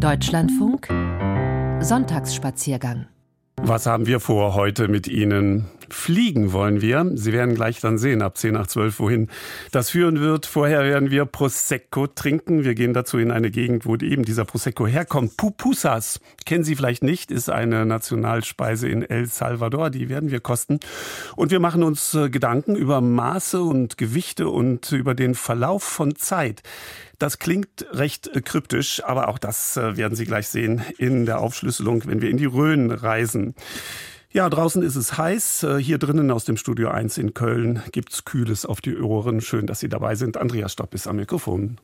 Deutschlandfunk Sonntagsspaziergang was haben wir vor heute mit Ihnen? Fliegen wollen wir. Sie werden gleich dann sehen, ab 10 nach 12, wohin das führen wird. Vorher werden wir Prosecco trinken. Wir gehen dazu in eine Gegend, wo eben dieser Prosecco herkommt. Pupusas, kennen Sie vielleicht nicht, ist eine Nationalspeise in El Salvador. Die werden wir kosten. Und wir machen uns äh, Gedanken über Maße und Gewichte und über den Verlauf von Zeit. Das klingt recht äh, kryptisch, aber auch das äh, werden Sie gleich sehen in der Aufschlüsselung, wenn wir in die Rhön reisen. Ja, draußen ist es heiß. Äh, hier drinnen aus dem Studio 1 in Köln gibt's Kühles auf die Ohren. Schön, dass Sie dabei sind. Andreas Stopp ist am Mikrofon.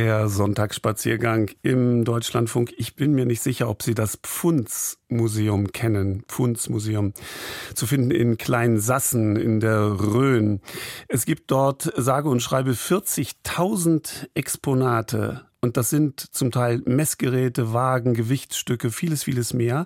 Der Sonntagsspaziergang im Deutschlandfunk. Ich bin mir nicht sicher, ob Sie das Pfundsmuseum kennen. Pfundsmuseum. Zu finden in Kleinsassen in der Rhön. Es gibt dort sage und schreibe 40.000 Exponate und das sind zum Teil Messgeräte, Wagen, Gewichtsstücke, vieles, vieles mehr,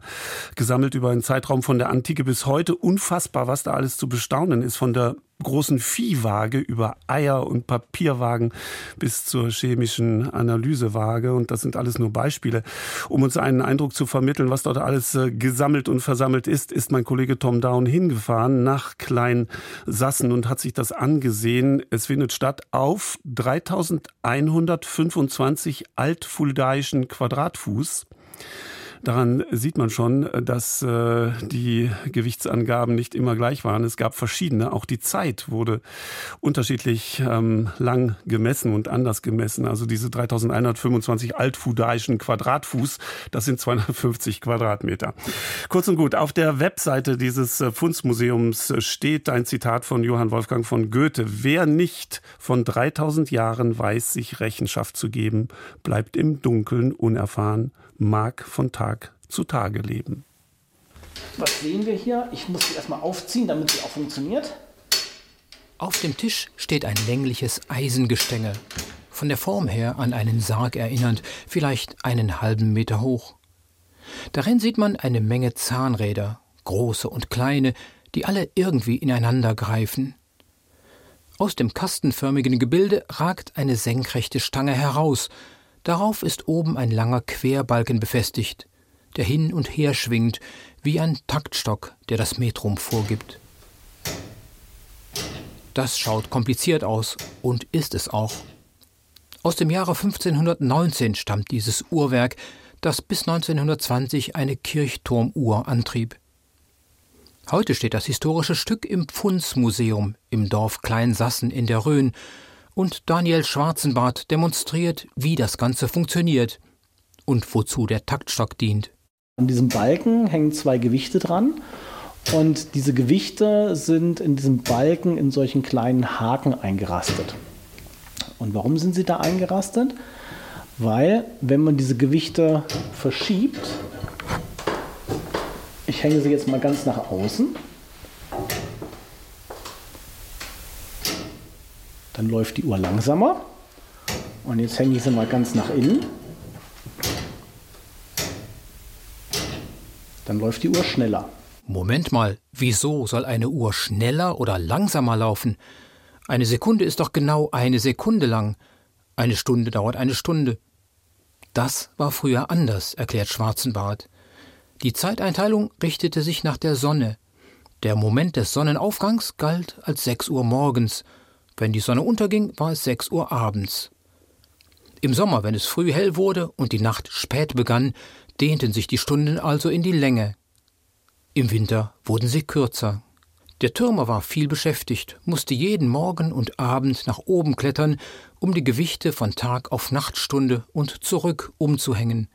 gesammelt über einen Zeitraum von der Antike bis heute. Unfassbar, was da alles zu bestaunen ist, von der großen Viehwaage über Eier und Papierwagen bis zur chemischen Analysewaage. Und das sind alles nur Beispiele. Um uns einen Eindruck zu vermitteln, was dort alles äh, gesammelt und versammelt ist, ist mein Kollege Tom Down hingefahren nach Kleinsassen und hat sich das angesehen. Es findet statt auf 3125 altfuldaischen Quadratfuß. Daran sieht man schon, dass äh, die Gewichtsangaben nicht immer gleich waren. Es gab verschiedene. Auch die Zeit wurde unterschiedlich ähm, lang gemessen und anders gemessen. Also diese 3125 altfudaischen Quadratfuß, das sind 250 Quadratmeter. Kurz und gut, auf der Webseite dieses äh, Fundsmuseums steht ein Zitat von Johann Wolfgang von Goethe. Wer nicht von 3000 Jahren weiß, sich Rechenschaft zu geben, bleibt im Dunkeln unerfahren mag von Tag zu Tage leben. Was sehen wir hier? Ich muss sie erstmal aufziehen, damit sie auch funktioniert. Auf dem Tisch steht ein längliches Eisengestänge, von der Form her an einen Sarg erinnernd, vielleicht einen halben Meter hoch. Darin sieht man eine Menge Zahnräder, große und kleine, die alle irgendwie ineinander greifen. Aus dem kastenförmigen Gebilde ragt eine senkrechte Stange heraus, darauf ist oben ein langer Querbalken befestigt, der hin und her schwingt, wie ein Taktstock, der das Metrum vorgibt. Das schaut kompliziert aus und ist es auch. Aus dem Jahre 1519 stammt dieses Uhrwerk, das bis 1920 eine Kirchturmuhr antrieb. Heute steht das historische Stück im Pfundsmuseum im Dorf Kleinsassen in der Rhön und Daniel Schwarzenbart demonstriert, wie das Ganze funktioniert und wozu der Taktstock dient. An diesem Balken hängen zwei Gewichte dran und diese Gewichte sind in diesem Balken in solchen kleinen Haken eingerastet. Und warum sind sie da eingerastet? Weil, wenn man diese Gewichte verschiebt, ich hänge sie jetzt mal ganz nach außen, dann läuft die Uhr langsamer. Und jetzt hänge ich sie mal ganz nach innen. Dann läuft die Uhr schneller. Moment mal, wieso soll eine Uhr schneller oder langsamer laufen? Eine Sekunde ist doch genau eine Sekunde lang. Eine Stunde dauert eine Stunde. Das war früher anders, erklärt Schwarzenbart. Die Zeiteinteilung richtete sich nach der Sonne. Der Moment des Sonnenaufgangs galt als sechs Uhr morgens. Wenn die Sonne unterging, war es sechs Uhr abends. Im Sommer, wenn es früh hell wurde und die Nacht spät begann, dehnten sich die Stunden also in die Länge. Im Winter wurden sie kürzer. Der Türmer war viel beschäftigt, musste jeden Morgen und Abend nach oben klettern, um die Gewichte von Tag auf Nachtstunde und zurück umzuhängen.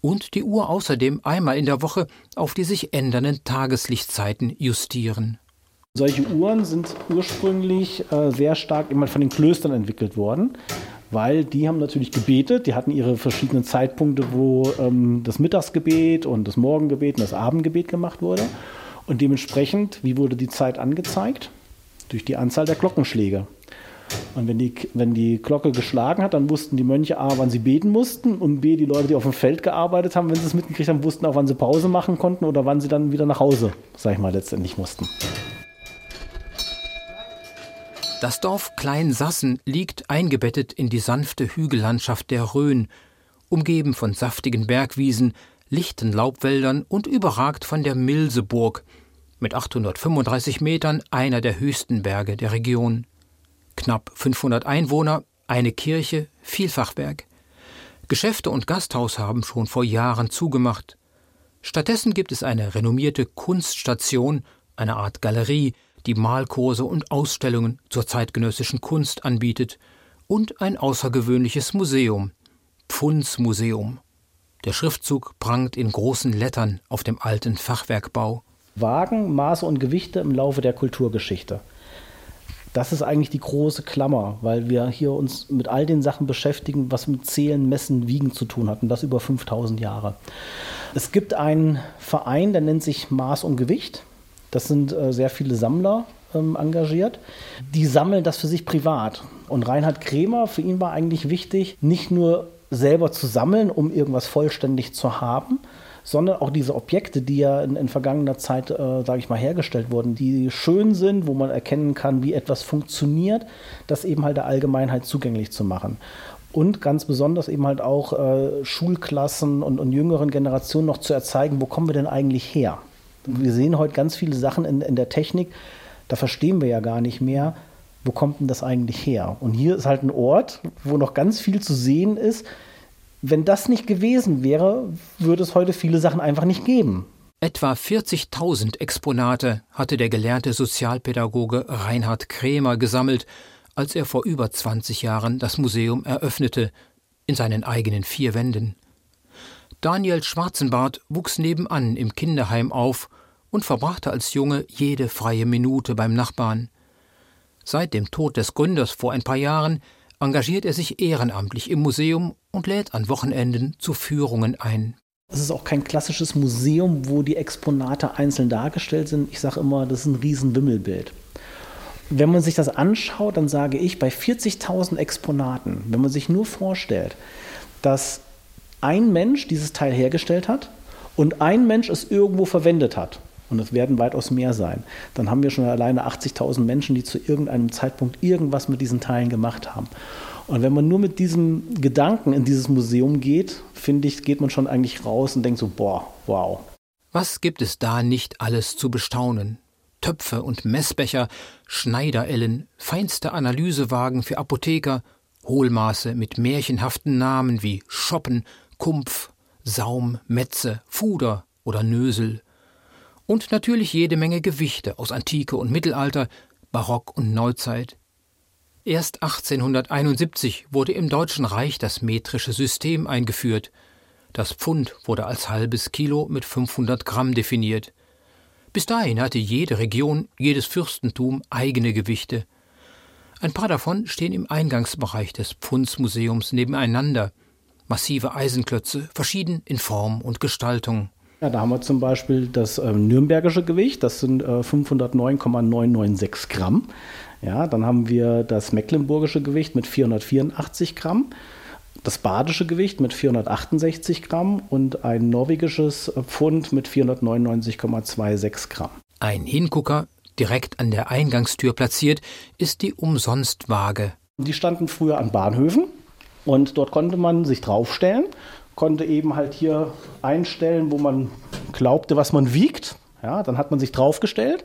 Und die Uhr außerdem einmal in der Woche auf die sich ändernden Tageslichtzeiten justieren. Solche Uhren sind ursprünglich äh, sehr stark immer von den Klöstern entwickelt worden, weil die haben natürlich gebetet, die hatten ihre verschiedenen Zeitpunkte, wo ähm, das Mittagsgebet und das Morgengebet und das Abendgebet gemacht wurde. Und dementsprechend, wie wurde die Zeit angezeigt? Durch die Anzahl der Glockenschläge. Und wenn die, wenn die Glocke geschlagen hat, dann wussten die Mönche A, wann sie beten mussten und B, die Leute, die auf dem Feld gearbeitet haben, wenn sie es mitgekriegt haben, wussten auch, wann sie Pause machen konnten oder wann sie dann wieder nach Hause, sag ich mal, letztendlich mussten. Das Dorf Kleinsassen liegt eingebettet in die sanfte Hügellandschaft der Rhön, umgeben von saftigen Bergwiesen, lichten Laubwäldern und überragt von der Milseburg, mit 835 Metern einer der höchsten Berge der Region. Knapp 500 Einwohner, eine Kirche, Vielfachwerk. Geschäfte und Gasthaus haben schon vor Jahren zugemacht. Stattdessen gibt es eine renommierte Kunststation, eine Art Galerie, die Malkurse und Ausstellungen zur zeitgenössischen Kunst anbietet, und ein außergewöhnliches Museum, Pfundsmuseum. Der Schriftzug prangt in großen Lettern auf dem alten Fachwerkbau. Wagen, Maße und Gewichte im Laufe der Kulturgeschichte. Das ist eigentlich die große Klammer, weil wir hier uns mit all den Sachen beschäftigen, was mit Zählen, Messen, Wiegen zu tun hat und das über 5000 Jahre. Es gibt einen Verein, der nennt sich Maß und Gewicht. Das sind äh, sehr viele Sammler ähm, engagiert. Die sammeln das für sich privat. Und Reinhard Kremer, für ihn war eigentlich wichtig, nicht nur selber zu sammeln, um irgendwas vollständig zu haben, sondern auch diese Objekte, die ja in, in vergangener Zeit, äh, sage ich mal, hergestellt wurden, die schön sind, wo man erkennen kann, wie etwas funktioniert, das eben halt der Allgemeinheit zugänglich zu machen. Und ganz besonders eben halt auch äh, Schulklassen und, und jüngeren Generationen noch zu erzeigen, wo kommen wir denn eigentlich her? Wir sehen heute ganz viele Sachen in, in der Technik, da verstehen wir ja gar nicht mehr, wo kommt denn das eigentlich her? Und hier ist halt ein Ort, wo noch ganz viel zu sehen ist. Wenn das nicht gewesen wäre, würde es heute viele Sachen einfach nicht geben. Etwa 40.000 Exponate hatte der gelernte Sozialpädagoge Reinhard Krämer gesammelt, als er vor über 20 Jahren das Museum eröffnete, in seinen eigenen vier Wänden. Daniel Schwarzenbart wuchs nebenan im Kinderheim auf und verbrachte als Junge jede freie Minute beim Nachbarn. Seit dem Tod des Gründers vor ein paar Jahren engagiert er sich ehrenamtlich im Museum und lädt an Wochenenden zu Führungen ein. Es ist auch kein klassisches Museum, wo die Exponate einzeln dargestellt sind. Ich sage immer, das ist ein Riesenwimmelbild. Wenn man sich das anschaut, dann sage ich, bei 40.000 Exponaten, wenn man sich nur vorstellt, dass ein Mensch dieses Teil hergestellt hat und ein Mensch es irgendwo verwendet hat, und es werden weitaus mehr sein, dann haben wir schon alleine 80.000 Menschen, die zu irgendeinem Zeitpunkt irgendwas mit diesen Teilen gemacht haben. Und wenn man nur mit diesem Gedanken in dieses Museum geht, finde ich, geht man schon eigentlich raus und denkt so, boah, wow. Was gibt es da nicht alles zu bestaunen? Töpfe und Messbecher, Schneiderellen, feinste Analysewagen für Apotheker, Hohlmaße mit märchenhaften Namen wie Schoppen, Kumpf, Saum, Metze, Fuder oder Nösel. Und natürlich jede Menge Gewichte aus Antike und Mittelalter, Barock und Neuzeit. Erst 1871 wurde im Deutschen Reich das metrische System eingeführt. Das Pfund wurde als halbes Kilo mit 500 Gramm definiert. Bis dahin hatte jede Region, jedes Fürstentum eigene Gewichte. Ein paar davon stehen im Eingangsbereich des Pfundsmuseums nebeneinander. Massive Eisenklötze, verschieden in Form und Gestaltung. Ja, da haben wir zum Beispiel das äh, nürnbergische Gewicht, das sind äh, 509,996 Gramm. Ja, dann haben wir das mecklenburgische Gewicht mit 484 Gramm das badische Gewicht mit 468 Gramm und ein norwegisches Pfund mit 499,26 Gramm. Ein Hingucker, direkt an der Eingangstür platziert, ist die Umsonstwaage. Die standen früher an Bahnhöfen und dort konnte man sich draufstellen, konnte eben halt hier einstellen, wo man glaubte, was man wiegt. Ja, dann hat man sich draufgestellt,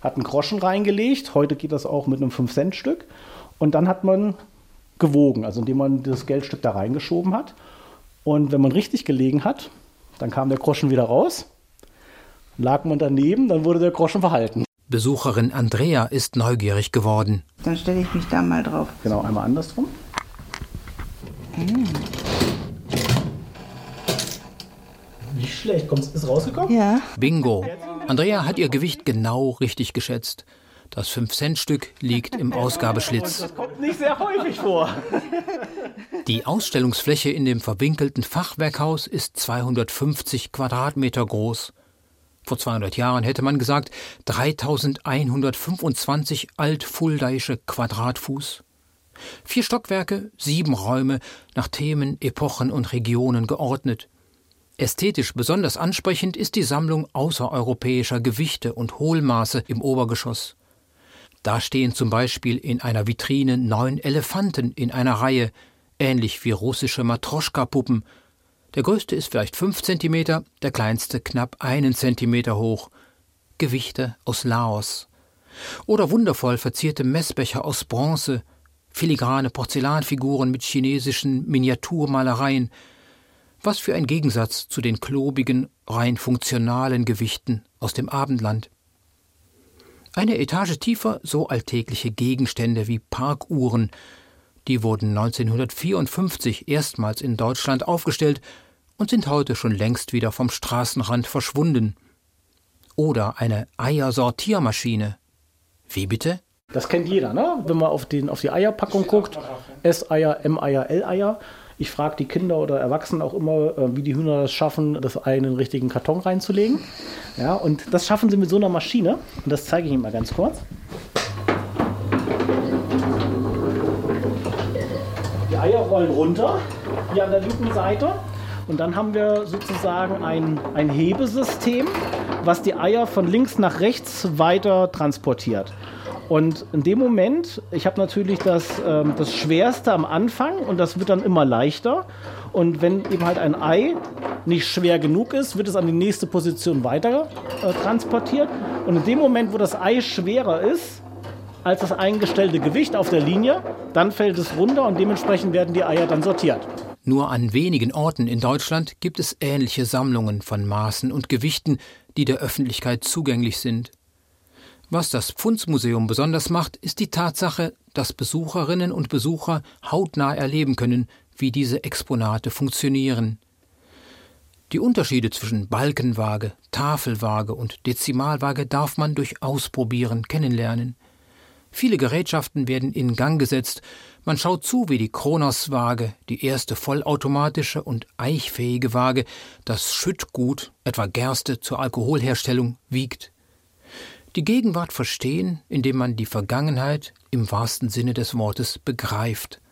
hat einen Groschen reingelegt. Heute geht das auch mit einem 5-Cent-Stück. Und dann hat man gewogen, also indem man das Geldstück da reingeschoben hat. Und wenn man richtig gelegen hat, dann kam der Groschen wieder raus. Lag man daneben, dann wurde der Groschen verhalten. Besucherin Andrea ist neugierig geworden. Dann stelle ich mich da mal drauf. Genau, einmal andersrum. Mm. Nicht schlecht, Kommt, ist rausgekommen? Ja. Bingo. Andrea hat ihr Gewicht genau richtig geschätzt. Das 5-Cent-Stück liegt im Ausgabeschlitz. Das kommt nicht sehr häufig vor. Die Ausstellungsfläche in dem verwinkelten Fachwerkhaus ist 250 Quadratmeter groß. Vor 200 Jahren hätte man gesagt 3125 altfuldaische Quadratfuß. Vier Stockwerke, sieben Räume, nach Themen, Epochen und Regionen geordnet. Ästhetisch besonders ansprechend ist die Sammlung außereuropäischer Gewichte und Hohlmaße im Obergeschoss. Da stehen zum Beispiel in einer Vitrine neun Elefanten in einer Reihe, ähnlich wie russische Matroschka-Puppen. Der größte ist vielleicht fünf Zentimeter, der kleinste knapp einen Zentimeter hoch. Gewichte aus Laos. Oder wundervoll verzierte Messbecher aus Bronze, filigrane Porzellanfiguren mit chinesischen Miniaturmalereien. Was für ein Gegensatz zu den klobigen, rein funktionalen Gewichten aus dem Abendland. Eine Etage tiefer so alltägliche Gegenstände wie Parkuhren. Die wurden 1954 erstmals in Deutschland aufgestellt und sind heute schon längst wieder vom Straßenrand verschwunden. Oder eine Eiersortiermaschine. Wie bitte? Das kennt jeder, ne? Wenn man auf, den, auf die Eierpackung guckt. S-Eier, M-Eier, L-Eier. Ich frage die Kinder oder Erwachsenen auch immer, äh, wie die Hühner das schaffen, das Ei in den richtigen Karton reinzulegen. Ja, und das schaffen sie mit so einer Maschine. Und das zeige ich Ihnen mal ganz kurz. Die Eier rollen runter, hier an der linken Seite. Und dann haben wir sozusagen ein, ein Hebesystem, was die Eier von links nach rechts weiter transportiert. Und in dem Moment, ich habe natürlich das, ähm, das Schwerste am Anfang und das wird dann immer leichter. Und wenn eben halt ein Ei nicht schwer genug ist, wird es an die nächste Position weiter äh, transportiert. Und in dem Moment, wo das Ei schwerer ist als das eingestellte Gewicht auf der Linie, dann fällt es runter und dementsprechend werden die Eier dann sortiert. Nur an wenigen Orten in Deutschland gibt es ähnliche Sammlungen von Maßen und Gewichten, die der Öffentlichkeit zugänglich sind. Was das Pfundsmuseum besonders macht, ist die Tatsache, dass Besucherinnen und Besucher hautnah erleben können, wie diese Exponate funktionieren. Die Unterschiede zwischen Balkenwaage, Tafelwaage und Dezimalwaage darf man durch Ausprobieren kennenlernen. Viele Gerätschaften werden in Gang gesetzt. Man schaut zu, wie die Kronos-Waage, die erste vollautomatische und eichfähige Waage, das Schüttgut, etwa Gerste zur Alkoholherstellung, wiegt. Die Gegenwart verstehen, indem man die Vergangenheit im wahrsten Sinne des Wortes begreift.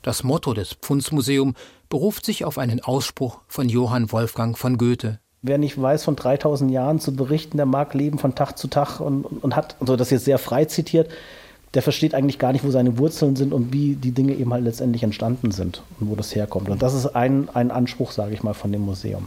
Das Motto des Pfundsmuseum beruft sich auf einen Ausspruch von Johann Wolfgang von Goethe. Wer nicht weiß, von 3000 Jahren zu berichten, der mag leben von Tag zu Tag und, und hat, also das jetzt sehr frei zitiert, der versteht eigentlich gar nicht, wo seine Wurzeln sind und wie die Dinge eben halt letztendlich entstanden sind und wo das herkommt. Und das ist ein, ein Anspruch, sage ich mal, von dem Museum.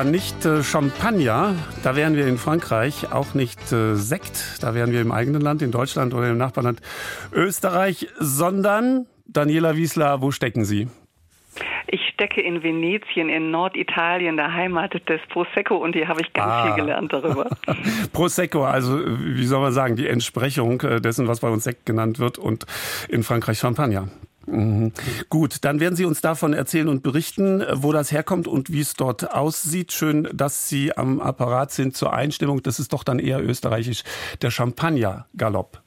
Ja, nicht äh, Champagner, da wären wir in Frankreich, auch nicht äh, Sekt, da wären wir im eigenen Land, in Deutschland oder im Nachbarland Österreich, sondern Daniela Wiesler, wo stecken Sie? Ich stecke in Venetien, in Norditalien, der Heimat des Prosecco und hier habe ich ganz ah. viel gelernt darüber. Prosecco, also wie soll man sagen, die Entsprechung äh, dessen, was bei uns Sekt genannt wird und in Frankreich Champagner. Mhm. Gut, dann werden Sie uns davon erzählen und berichten, wo das herkommt und wie es dort aussieht. Schön, dass Sie am Apparat sind zur Einstimmung. Das ist doch dann eher österreichisch. Der Champagner-Galopp.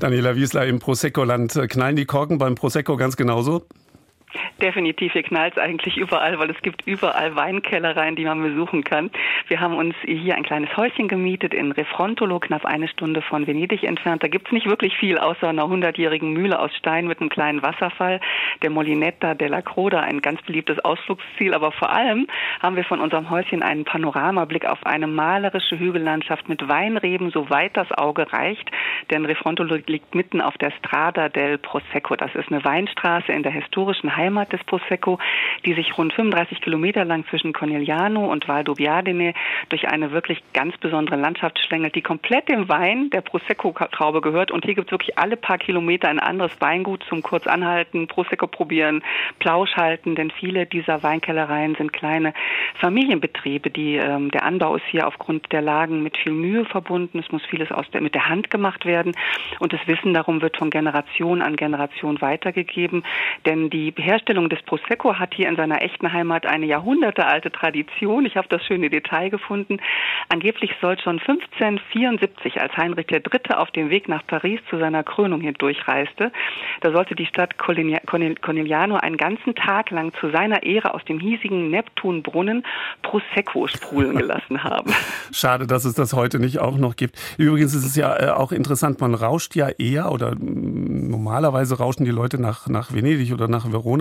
Daniela Wiesler im Prosecco-Land. Knallen die Korken beim Prosecco ganz genauso? Definitiv, hier knallt es eigentlich überall, weil es gibt überall Weinkellereien, die man besuchen kann. Wir haben uns hier ein kleines Häuschen gemietet in Refrontolo, knapp eine Stunde von Venedig entfernt. Da gibt es nicht wirklich viel, außer einer hundertjährigen Mühle aus Stein mit einem kleinen Wasserfall, der Molinetta della Croda, ein ganz beliebtes Ausflugsziel. Aber vor allem haben wir von unserem Häuschen einen Panoramablick auf eine malerische Hügellandschaft mit Weinreben, soweit das Auge reicht. Denn Refrontolo liegt mitten auf der Strada del Prosecco. Das ist eine Weinstraße in der historischen Heimat des Prosecco, die sich rund 35 Kilometer lang zwischen Corneliano und Valdobbiadene durch eine wirklich ganz besondere Landschaft schlängelt, die komplett dem Wein der Prosecco-Traube gehört. Und hier gibt es wirklich alle paar Kilometer ein anderes Weingut zum kurz anhalten, Prosecco probieren, Plausch halten, denn viele dieser Weinkellereien sind kleine Familienbetriebe. Die, ähm, der Anbau ist hier aufgrund der Lagen mit viel Mühe verbunden. Es muss vieles aus der, mit der Hand gemacht werden und das Wissen darum wird von Generation an Generation weitergegeben. Denn die Herstellung des Prosecco hat hier in seiner echten Heimat eine jahrhundertealte Tradition. Ich habe das schöne Detail gefunden. Angeblich soll schon 1574, als Heinrich III. auf dem Weg nach Paris zu seiner Krönung hier durchreiste, da sollte die Stadt Corneliano einen ganzen Tag lang zu seiner Ehre aus dem hiesigen Neptunbrunnen Prosecco sprudeln gelassen haben. Schade, dass es das heute nicht auch noch gibt. Übrigens ist es ja äh, auch interessant, man rauscht ja eher oder mm, normalerweise rauschen die Leute nach, nach Venedig oder nach Verona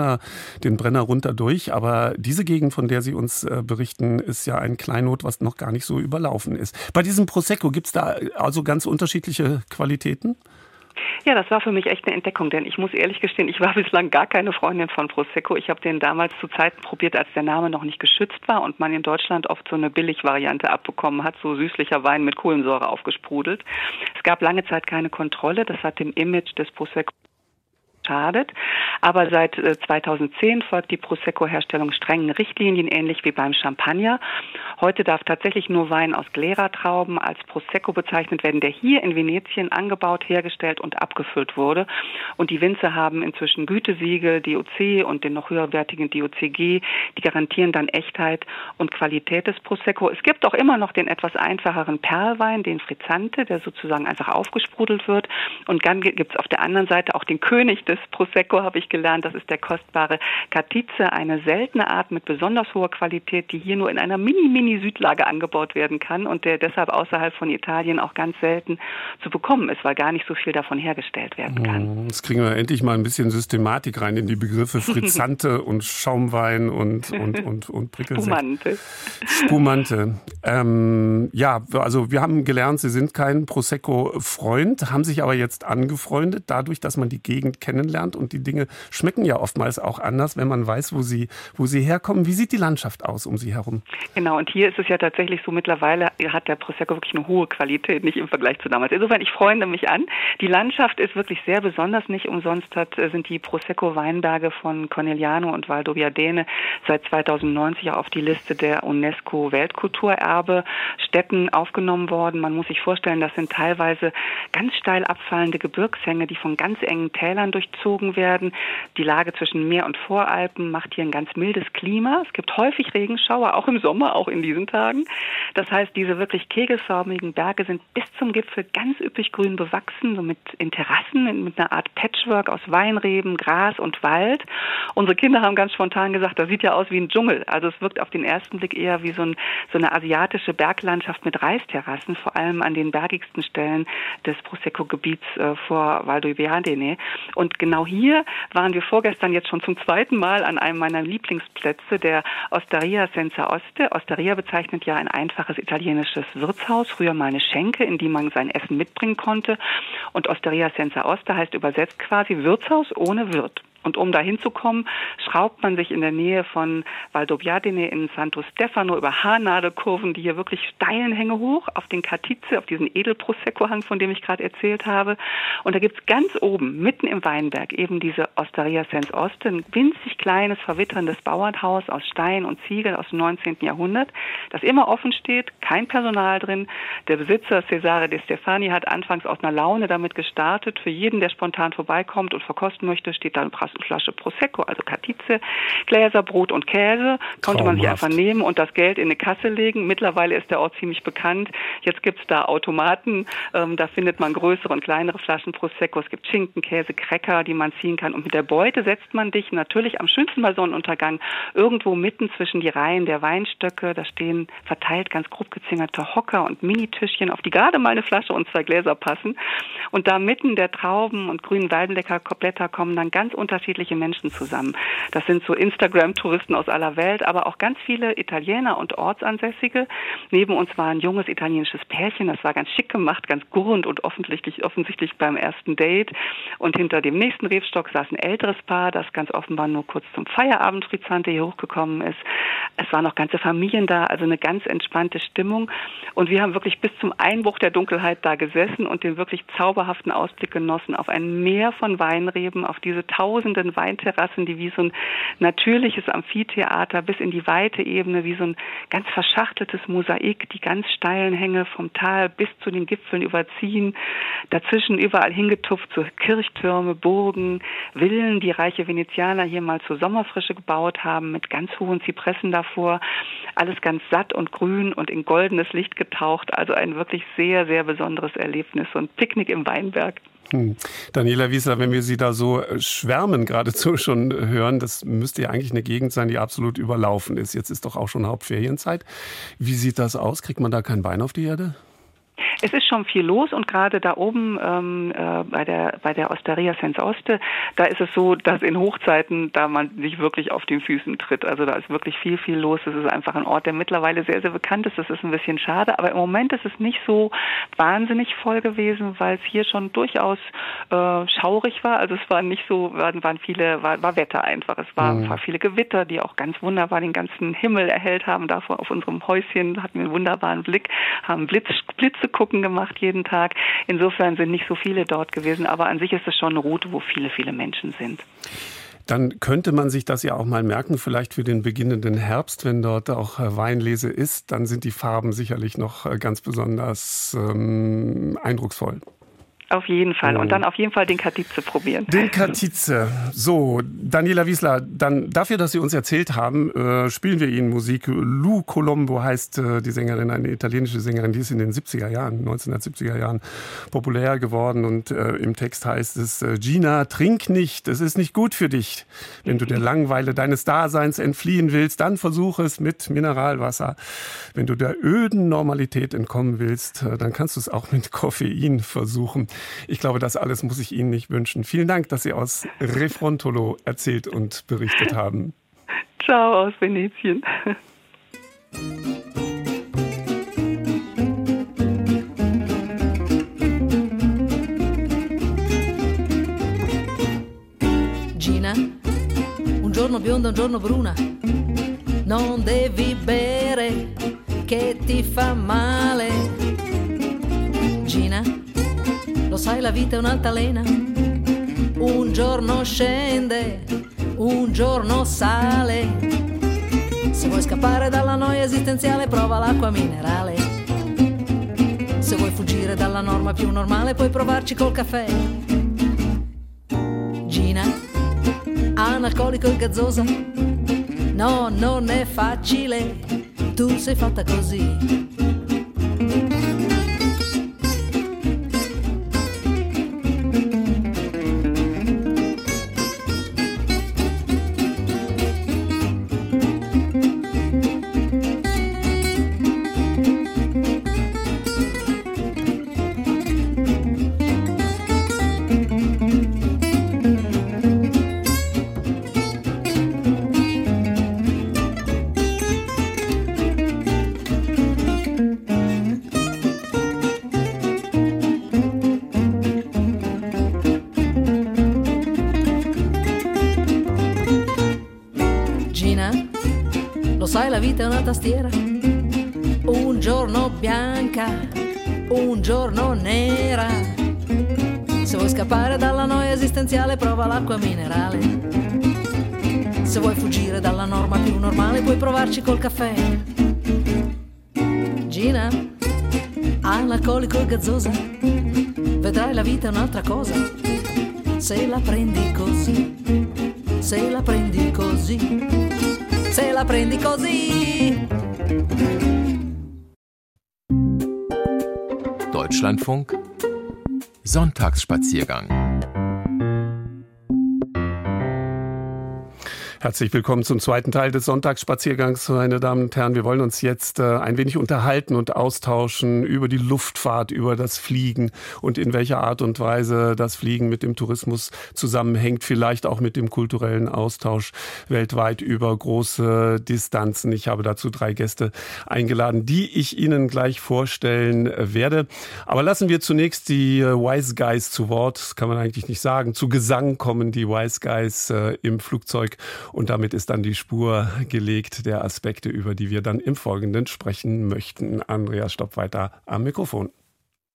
den Brenner runter durch. Aber diese Gegend, von der Sie uns äh, berichten, ist ja ein Kleinod, was noch gar nicht so überlaufen ist. Bei diesem Prosecco gibt es da also ganz unterschiedliche Qualitäten? Ja, das war für mich echt eine Entdeckung, denn ich muss ehrlich gestehen, ich war bislang gar keine Freundin von Prosecco. Ich habe den damals zu Zeiten probiert, als der Name noch nicht geschützt war und man in Deutschland oft so eine Billigvariante abbekommen hat, so süßlicher Wein mit Kohlensäure aufgesprudelt. Es gab lange Zeit keine Kontrolle, das hat dem Image des Prosecco schadet. Aber seit 2010 äh, folgt die Prosecco-Herstellung strengen Richtlinien, ähnlich wie beim Champagner. Heute darf tatsächlich nur Wein aus Glera-Trauben als Prosecco bezeichnet werden, der hier in Venetien angebaut, hergestellt und abgefüllt wurde. Und die Winzer haben inzwischen Gütesiegel, DOC und den noch höherwertigen DOCG. Die garantieren dann Echtheit und Qualität des Prosecco. Es gibt auch immer noch den etwas einfacheren Perlwein, den Frizzante, der sozusagen einfach aufgesprudelt wird. Und dann gibt es auf der anderen Seite auch den König des Prosecco habe ich gelernt. Das ist der kostbare Catize, eine seltene Art mit besonders hoher Qualität, die hier nur in einer mini-mini-Südlage angebaut werden kann und der deshalb außerhalb von Italien auch ganz selten zu bekommen ist, weil gar nicht so viel davon hergestellt werden kann. Mm, jetzt kriegen wir endlich mal ein bisschen Systematik rein in die Begriffe Frizzante und Schaumwein und, und, und, und Prickelsekt. Spumante. Spumante. Ähm, ja, also wir haben gelernt, Sie sind kein Prosecco-Freund, haben sich aber jetzt angefreundet, dadurch, dass man die Gegend kennenlernt kennenlernt und die Dinge schmecken ja oftmals auch anders, wenn man weiß, wo sie, wo sie herkommen. Wie sieht die Landschaft aus um sie herum? Genau, und hier ist es ja tatsächlich so, mittlerweile hat der Prosecco wirklich eine hohe Qualität, nicht im Vergleich zu damals. Insofern, ich freue mich an. Die Landschaft ist wirklich sehr besonders, nicht umsonst hat, äh, sind die Prosecco-Weinberge von Corneliano und Valdobbiadene seit 2090 auf die Liste der UNESCO-Weltkulturerbe Städten aufgenommen worden. Man muss sich vorstellen, das sind teilweise ganz steil abfallende Gebirgshänge, die von ganz engen Tälern durch durchzogen werden. Die Lage zwischen Meer und Voralpen macht hier ein ganz mildes Klima. Es gibt häufig Regenschauer, auch im Sommer, auch in diesen Tagen. Das heißt, diese wirklich kegelförmigen Berge sind bis zum Gipfel ganz üppig grün bewachsen, so mit in Terrassen, mit einer Art Patchwork aus Weinreben, Gras und Wald. Unsere Kinder haben ganz spontan gesagt, das sieht ja aus wie ein Dschungel. Also es wirkt auf den ersten Blick eher wie so, ein, so eine asiatische Berglandschaft mit Reisterrassen, vor allem an den bergigsten Stellen des Prosecco-Gebiets äh, vor Val d'Oiveadene. Und genau hier waren wir vorgestern jetzt schon zum zweiten Mal an einem meiner Lieblingsplätze, der Osteria Senza Oste. Osteria bezeichnet ja ein einfaches italienisches Wirtshaus, früher mal eine Schenke, in die man sein Essen mitbringen konnte. Und Osteria Senza Oste heißt übersetzt quasi Wirtshaus ohne Wirt. Und um da hinzukommen, schraubt man sich in der Nähe von Valdobbiadene in Santo Stefano über Haarnadelkurven, die hier wirklich steilen Hänge hoch, auf den Catize, auf diesen Edelprosecco-Hang, von dem ich gerade erzählt habe. Und da gibt's ganz oben, mitten im Weinberg, eben diese Osteria Sens Oste, ein winzig kleines, verwitterndes Bauernhaus aus Stein und Ziegel aus dem 19. Jahrhundert, das immer offen steht, kein Personal drin. Der Besitzer Cesare De Stefani hat anfangs aus einer Laune damit gestartet. Für jeden, der spontan vorbeikommt und verkosten möchte, steht da ein Flasche Prosecco, also Katize, Gläser, Brot und Käse, konnte man sich einfach nehmen und das Geld in eine Kasse legen. Mittlerweile ist der Ort ziemlich bekannt. Jetzt gibt es da Automaten, ähm, da findet man größere und kleinere Flaschen Prosecco. Es gibt Schinken, Käse, Cracker, die man ziehen kann. Und mit der Beute setzt man dich natürlich am schönsten bei Sonnenuntergang irgendwo mitten zwischen die Reihen der Weinstöcke. Da stehen verteilt ganz grob gezingerte Hocker und Minitischchen, auf die gerade mal eine Flasche und zwei Gläser passen. Und da mitten der Trauben und grünen Weidenblätter kommen dann ganz unterschiedliche Menschen zusammen. Das sind so Instagram-Touristen aus aller Welt, aber auch ganz viele Italiener und Ortsansässige. Neben uns war ein junges italienisches Pärchen, das war ganz schick gemacht, ganz gurrend und offensichtlich, offensichtlich beim ersten Date. Und hinter dem nächsten Rebstock saß ein älteres Paar, das ganz offenbar nur kurz zum Feierabend Frizante hier hochgekommen ist. Es waren noch ganze Familien da, also eine ganz entspannte Stimmung. Und wir haben wirklich bis zum Einbruch der Dunkelheit da gesessen und den wirklich zauberhaften Ausblick genossen auf ein Meer von Weinreben, auf diese tausenden Weinterrassen, die wie so ein natürliches Amphitheater bis in die weite Ebene, wie so ein ganz verschachteltes Mosaik, die ganz steilen Hänge vom Tal bis zu den Gipfeln überziehen. Dazwischen überall hingetupft so Kirchtürme, Burgen, Villen, die reiche Venezianer hier mal zur Sommerfrische gebaut haben, mit ganz hohen Zypressen davor. Alles ganz satt und grün und in goldenes Licht getaucht. Also ein wirklich sehr, sehr besonderes Erlebnis und Picknick im Weinberg. Hm. Daniela Wiesler, wenn wir Sie da so äh, schwärmen geradezu schon hören, das müsste ja eigentlich eine Gegend sein, die absolut überlaufen ist. Jetzt ist doch auch schon Hauptferienzeit. Wie sieht das aus? Kriegt man da kein Bein auf die Erde? Es ist schon viel los und gerade da oben ähm, äh, bei der bei der Osteria Sens Oste, da ist es so, dass in Hochzeiten da man sich wirklich auf den Füßen tritt. Also da ist wirklich viel viel los. Es ist einfach ein Ort, der mittlerweile sehr sehr bekannt ist. Das ist ein bisschen schade, aber im Moment ist es nicht so wahnsinnig voll gewesen, weil es hier schon durchaus äh, schaurig war. Also es waren nicht so waren, waren viele war, war Wetter einfach. Es waren mhm. viele Gewitter, die auch ganz wunderbar den ganzen Himmel erhellt haben. Davor auf unserem Häuschen hatten wir einen wunderbaren Blick, haben Blitz, Blitze gucken gemacht jeden Tag. Insofern sind nicht so viele dort gewesen, aber an sich ist es schon eine Route, wo viele, viele Menschen sind. Dann könnte man sich das ja auch mal merken, vielleicht für den beginnenden Herbst, wenn dort auch äh, Weinlese ist, dann sind die Farben sicherlich noch äh, ganz besonders ähm, eindrucksvoll. Auf jeden Fall. Und dann auf jeden Fall den Katize probieren. Den Katize. So, Daniela Wiesler, dann dafür, dass Sie uns erzählt haben, äh, spielen wir Ihnen Musik. Lou Colombo heißt äh, die Sängerin, eine italienische Sängerin, die ist in den 70er Jahren, 1970er Jahren populär geworden. Und äh, im Text heißt es, äh, Gina, trink nicht, es ist nicht gut für dich. Wenn du der Langweile deines Daseins entfliehen willst, dann versuche es mit Mineralwasser. Wenn du der öden Normalität entkommen willst, äh, dann kannst du es auch mit Koffein versuchen. Ich glaube, das alles muss ich Ihnen nicht wünschen. Vielen Dank, dass Sie aus Refrontolo erzählt und berichtet haben. Ciao aus Venetien. Gina, un giorno bionda, un giorno bruna, non devi bere che ti fa male. Lo sai la vita è un'altalena, un giorno scende, un giorno sale. Se vuoi scappare dalla noia esistenziale prova l'acqua minerale. Se vuoi fuggire dalla norma più normale puoi provarci col caffè. Gina, analcolico e gazzosa, no, non è facile, tu sei fatta così. Tastiera. Un giorno bianca, un giorno nera. Se vuoi scappare dalla noia esistenziale, prova l'acqua minerale. Se vuoi fuggire dalla norma più normale, puoi provarci col caffè. Gina, analcolico e gazzosa, vedrai la vita è un'altra cosa. Se la prendi così. se la prendi così, se la prendi così. Deutschlandfunk Sonntagsspaziergang Herzlich willkommen zum zweiten Teil des Sonntagsspaziergangs, meine Damen und Herren. Wir wollen uns jetzt äh, ein wenig unterhalten und austauschen über die Luftfahrt, über das Fliegen und in welcher Art und Weise das Fliegen mit dem Tourismus zusammenhängt, vielleicht auch mit dem kulturellen Austausch weltweit über große Distanzen. Ich habe dazu drei Gäste eingeladen, die ich Ihnen gleich vorstellen werde. Aber lassen wir zunächst die äh, Wise Guys zu Wort. Das kann man eigentlich nicht sagen. Zu Gesang kommen die Wise Guys äh, im Flugzeug und damit ist dann die Spur gelegt der Aspekte, über die wir dann im Folgenden sprechen möchten. Andreas Stopp weiter am Mikrofon.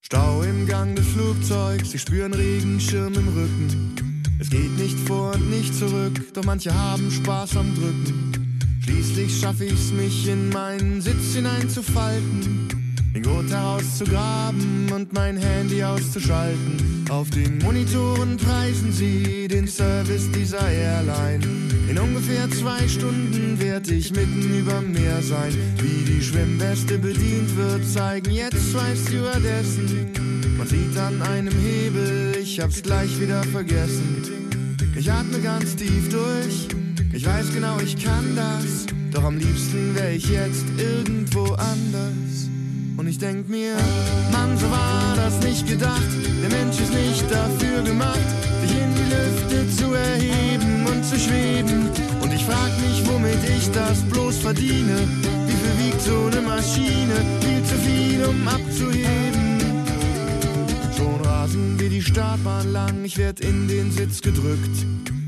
Stau im Gang des Flugzeugs, sie spüren Regenschirm im Rücken. Es geht nicht vor und nicht zurück, doch manche haben Spaß am Drücken. Schließlich schaffe ich's, mich in meinen Sitz hineinzufalten den Gurt herauszugraben und mein Handy auszuschalten. Auf den Monitoren preisen sie den Service dieser Airline. In ungefähr zwei Stunden werd ich mitten über Meer sein. Wie die Schwimmweste bedient wird, zeigen jetzt zwei Stewardessen. Man sieht an einem Hebel, ich hab's gleich wieder vergessen. Ich atme ganz tief durch, ich weiß genau, ich kann das. Doch am liebsten wär ich jetzt irgendwo anders. Und ich denk mir, Mann, so war das nicht gedacht. Der Mensch ist nicht dafür gemacht, sich in die Lüfte zu erheben und zu schweben. Und ich frag mich, womit ich das bloß verdiene. Wie viel wiegt so eine Maschine? Viel zu viel, um abzuheben. Schon rasen wir die Startbahn lang, ich werd in den Sitz gedrückt.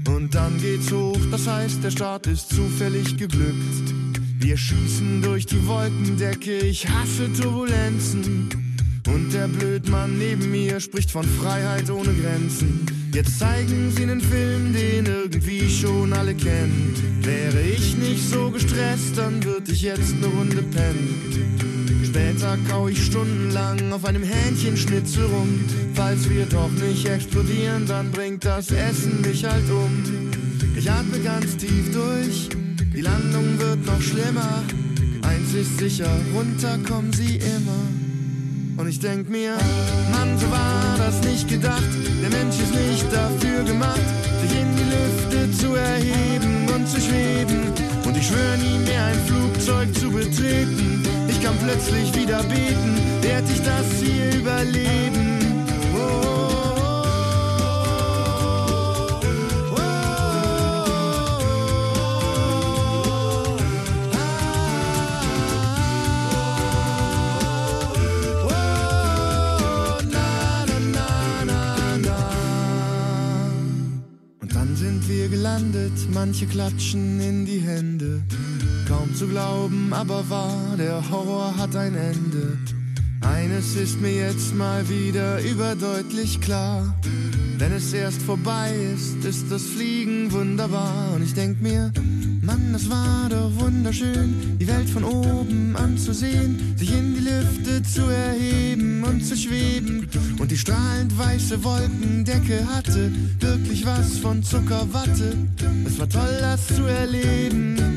Und dann geht's hoch, das heißt, der Start ist zufällig geglückt. Wir schießen durch die Wolkendecke, ich hasse Turbulenzen. Und der Blödmann neben mir spricht von Freiheit ohne Grenzen. Jetzt zeigen sie einen Film, den irgendwie schon alle kennen. Wäre ich nicht so gestresst, dann würde ich jetzt eine Runde pennen. Später kau ich stundenlang auf einem Hähnchenschnitzel rum. Falls wir doch nicht explodieren, dann bringt das Essen mich halt um. Ich atme ganz tief durch die Landung wird noch schlimmer. Eins ist sicher, runter kommen sie immer. Und ich denk mir, Mann, so war das nicht gedacht. Der Mensch ist nicht dafür gemacht, sich in die Lüfte zu erheben und zu schweben. Und ich schwör nie mehr ein Flugzeug zu betreten. Ich kann plötzlich wieder beten, werd ich das hier überleben. Manche klatschen in die Hände. Kaum zu glauben, aber wahr, der Horror hat ein Ende. Eines ist mir jetzt mal wieder überdeutlich klar. Wenn es erst vorbei ist, ist das Fliegen wunderbar. Und ich denk mir, Mann, das war doch wunderschön, die Welt von oben anzusehen, sich in die Lüfte zu erheben und zu schweben. Und die strahlend weiße Wolkendecke hatte wirklich was von Zuckerwatte. Es war toll, das zu erleben.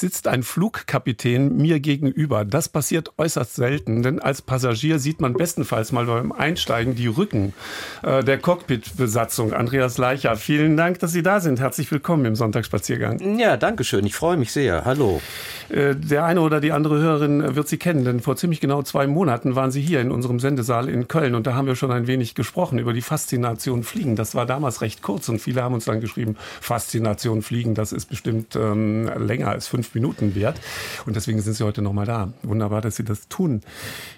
Sitzt ein Flugkapitän mir gegenüber. Das passiert äußerst selten, denn als Passagier sieht man bestenfalls mal beim Einsteigen die Rücken äh, der Cockpitbesatzung. Andreas Leicher, vielen Dank, dass Sie da sind. Herzlich willkommen im Sonntagsspaziergang. Ja, danke schön. Ich freue mich sehr. Hallo. Äh, der eine oder die andere Hörerin wird Sie kennen, denn vor ziemlich genau zwei Monaten waren Sie hier in unserem Sendesaal in Köln und da haben wir schon ein wenig gesprochen über die Faszination Fliegen. Das war damals recht kurz und viele haben uns dann geschrieben, Faszination Fliegen, das ist bestimmt ähm, länger als fünf Minuten wert. Und deswegen sind Sie heute nochmal da. Wunderbar, dass Sie das tun.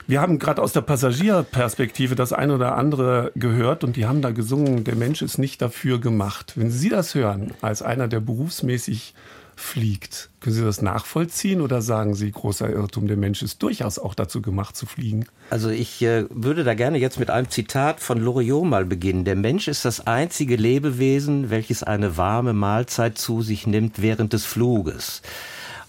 Wir haben gerade aus der Passagierperspektive das eine oder andere gehört und die haben da gesungen, der Mensch ist nicht dafür gemacht. Wenn Sie das hören, als einer, der berufsmäßig fliegt. Können Sie das nachvollziehen oder sagen Sie, großer Irrtum, der Mensch ist durchaus auch dazu gemacht zu fliegen? Also ich äh, würde da gerne jetzt mit einem Zitat von Loriot mal beginnen. Der Mensch ist das einzige Lebewesen, welches eine warme Mahlzeit zu sich nimmt während des Fluges.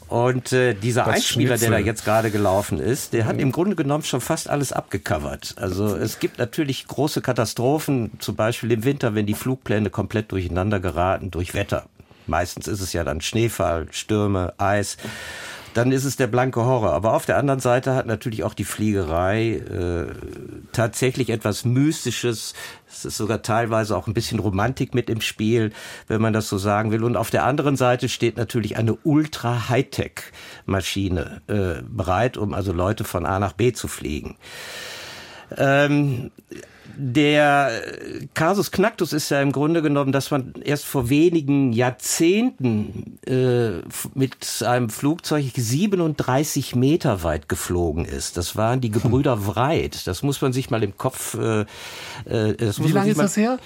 Und äh, dieser das Einspieler, Schnitzel. der da jetzt gerade gelaufen ist, der hat im Grunde genommen schon fast alles abgecovert. Also es gibt natürlich große Katastrophen, zum Beispiel im Winter, wenn die Flugpläne komplett durcheinander geraten durch Wetter. Meistens ist es ja dann Schneefall, Stürme, Eis. Dann ist es der blanke Horror. Aber auf der anderen Seite hat natürlich auch die Fliegerei äh, tatsächlich etwas Mystisches. Es ist sogar teilweise auch ein bisschen Romantik mit im Spiel, wenn man das so sagen will. Und auf der anderen Seite steht natürlich eine Ultra-Hightech-Maschine äh, bereit, um also Leute von A nach B zu fliegen. Ähm, der Casus Knactus ist ja im Grunde genommen, dass man erst vor wenigen Jahrzehnten äh, mit einem Flugzeug 37 Meter weit geflogen ist. Das waren die Gebrüder Wright. Das muss man sich mal im Kopf. Äh, äh das Wie lange ist mal, das her?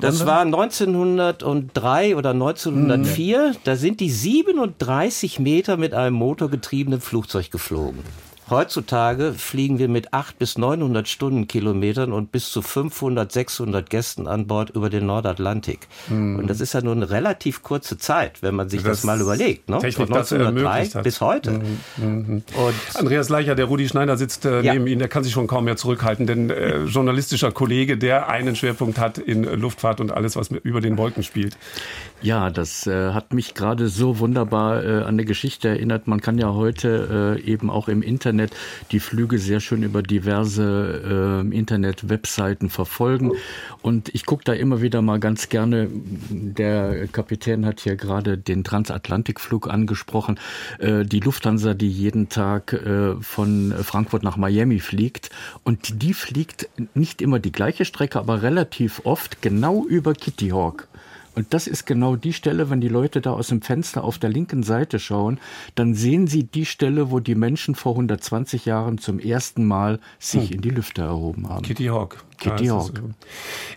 Das war 1903 oder 1904. Hm. Da sind die 37 Meter mit einem motorgetriebenen Flugzeug geflogen. Heutzutage fliegen wir mit 800 bis 900 Stundenkilometern und bis zu 500, 600 Gästen an Bord über den Nordatlantik. Hm. Und das ist ja nur eine relativ kurze Zeit, wenn man sich das, das mal überlegt. Ne? Technik Von 1903 bis heute. Hm, hm, hm. Und Andreas Leicher, der Rudi Schneider sitzt äh, ja. neben Ihnen, der kann sich schon kaum mehr zurückhalten, denn äh, journalistischer Kollege, der einen Schwerpunkt hat in Luftfahrt und alles, was über den Wolken spielt. Ja, das äh, hat mich gerade so wunderbar äh, an eine Geschichte erinnert. Man kann ja heute äh, eben auch im Internet die Flüge sehr schön über diverse äh, Internet-Webseiten verfolgen. Und ich gucke da immer wieder mal ganz gerne. Der Kapitän hat hier gerade den Transatlantikflug angesprochen. Äh, die Lufthansa, die jeden Tag äh, von Frankfurt nach Miami fliegt. Und die fliegt nicht immer die gleiche Strecke, aber relativ oft genau über Kitty Hawk. Und das ist genau die Stelle, wenn die Leute da aus dem Fenster auf der linken Seite schauen, dann sehen sie die Stelle, wo die Menschen vor 120 Jahren zum ersten Mal sich hm. in die Lüfte erhoben haben. Kitty Hawk. Kitty ja, Hawk.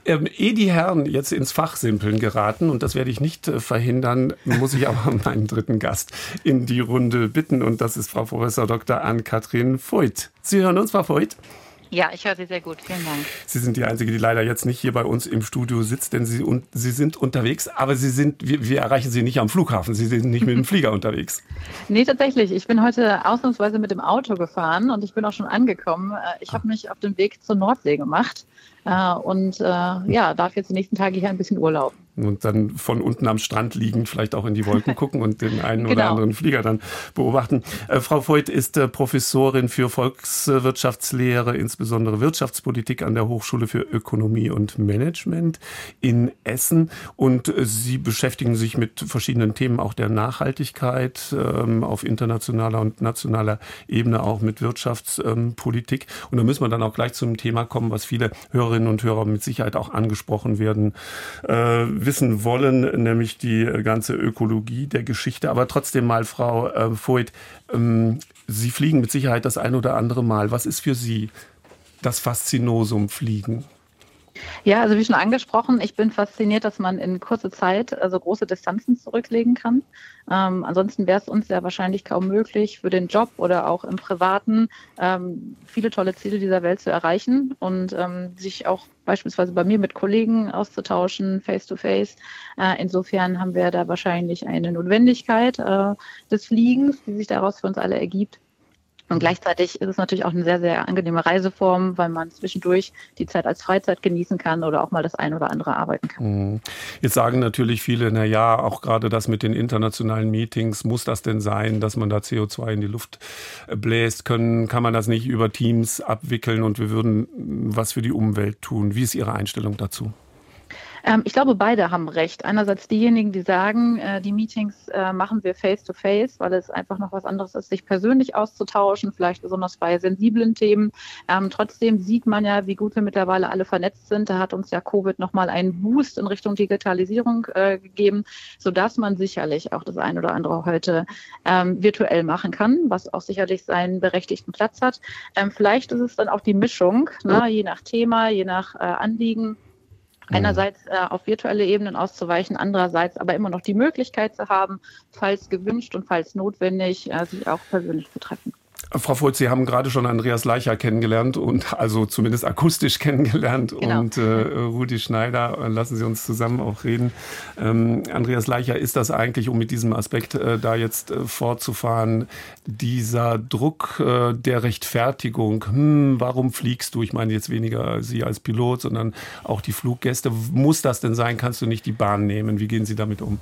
Ähm, ehe die Herren jetzt ins Fachsimpeln geraten, und das werde ich nicht äh, verhindern, muss ich aber meinen dritten Gast in die Runde bitten, und das ist Frau Professor Dr. Ann-Kathrin Voigt. Sie hören uns, Frau Voigt? Ja, ich höre Sie sehr gut. Vielen Dank. Sie sind die Einzige, die leider jetzt nicht hier bei uns im Studio sitzt, denn Sie, und, Sie sind unterwegs, aber Sie sind, wir, wir erreichen Sie nicht am Flughafen. Sie sind nicht mit dem Flieger unterwegs. Nee, tatsächlich. Ich bin heute ausnahmsweise mit dem Auto gefahren und ich bin auch schon angekommen. Äh, ich habe mich auf den Weg zur Nordsee gemacht äh, und äh, ja, darf jetzt die nächsten Tage hier ein bisschen Urlaub und dann von unten am Strand liegen, vielleicht auch in die Wolken gucken und den einen genau. oder anderen Flieger dann beobachten. Äh, Frau Voigt ist äh, Professorin für Volkswirtschaftslehre, insbesondere Wirtschaftspolitik an der Hochschule für Ökonomie und Management in Essen und äh, Sie beschäftigen sich mit verschiedenen Themen auch der Nachhaltigkeit ähm, auf internationaler und nationaler Ebene, auch mit Wirtschaftspolitik. und da müssen wir dann auch gleich zum Thema kommen, was viele Hörerinnen und Hörer mit Sicherheit auch angesprochen werden äh, wissen wollen, nämlich die ganze Ökologie der Geschichte. Aber trotzdem mal, Frau äh, Voigt, ähm, Sie fliegen mit Sicherheit das ein oder andere Mal. Was ist für Sie das Faszinosum Fliegen? Ja, also wie schon angesprochen, ich bin fasziniert, dass man in kurzer Zeit also große Distanzen zurücklegen kann. Ähm, ansonsten wäre es uns ja wahrscheinlich kaum möglich, für den Job oder auch im Privaten ähm, viele tolle Ziele dieser Welt zu erreichen und ähm, sich auch beispielsweise bei mir mit Kollegen auszutauschen, face to face. Äh, insofern haben wir da wahrscheinlich eine Notwendigkeit äh, des Fliegens, die sich daraus für uns alle ergibt. Und gleichzeitig ist es natürlich auch eine sehr, sehr angenehme Reiseform, weil man zwischendurch die Zeit als Freizeit genießen kann oder auch mal das ein oder andere arbeiten kann. Mhm. Jetzt sagen natürlich viele, na ja, auch gerade das mit den internationalen Meetings, muss das denn sein, dass man da CO2 in die Luft bläst? Können, kann man das nicht über Teams abwickeln und wir würden was für die Umwelt tun? Wie ist Ihre Einstellung dazu? Ähm, ich glaube, beide haben recht. Einerseits diejenigen, die sagen, äh, die Meetings äh, machen wir face-to-face, -face, weil es einfach noch was anderes ist, sich persönlich auszutauschen, vielleicht besonders bei sensiblen Themen. Ähm, trotzdem sieht man ja, wie gut wir mittlerweile alle vernetzt sind. Da hat uns ja Covid nochmal einen Boost in Richtung Digitalisierung äh, gegeben, sodass man sicherlich auch das eine oder andere heute ähm, virtuell machen kann, was auch sicherlich seinen berechtigten Platz hat. Ähm, vielleicht ist es dann auch die Mischung, ne, je nach Thema, je nach äh, Anliegen einerseits äh, auf virtuelle Ebenen auszuweichen, andererseits aber immer noch die Möglichkeit zu haben, falls gewünscht und falls notwendig, äh, sich auch persönlich zu treffen. Frau Fulz, Sie haben gerade schon Andreas Leicher kennengelernt und also zumindest akustisch kennengelernt genau. und äh, Rudi Schneider, lassen Sie uns zusammen auch reden. Ähm, Andreas Leicher, ist das eigentlich, um mit diesem Aspekt äh, da jetzt äh, fortzufahren, dieser Druck äh, der Rechtfertigung, hm, warum fliegst du? Ich meine jetzt weniger Sie als Pilot, sondern auch die Fluggäste. Muss das denn sein? Kannst du nicht die Bahn nehmen? Wie gehen Sie damit um?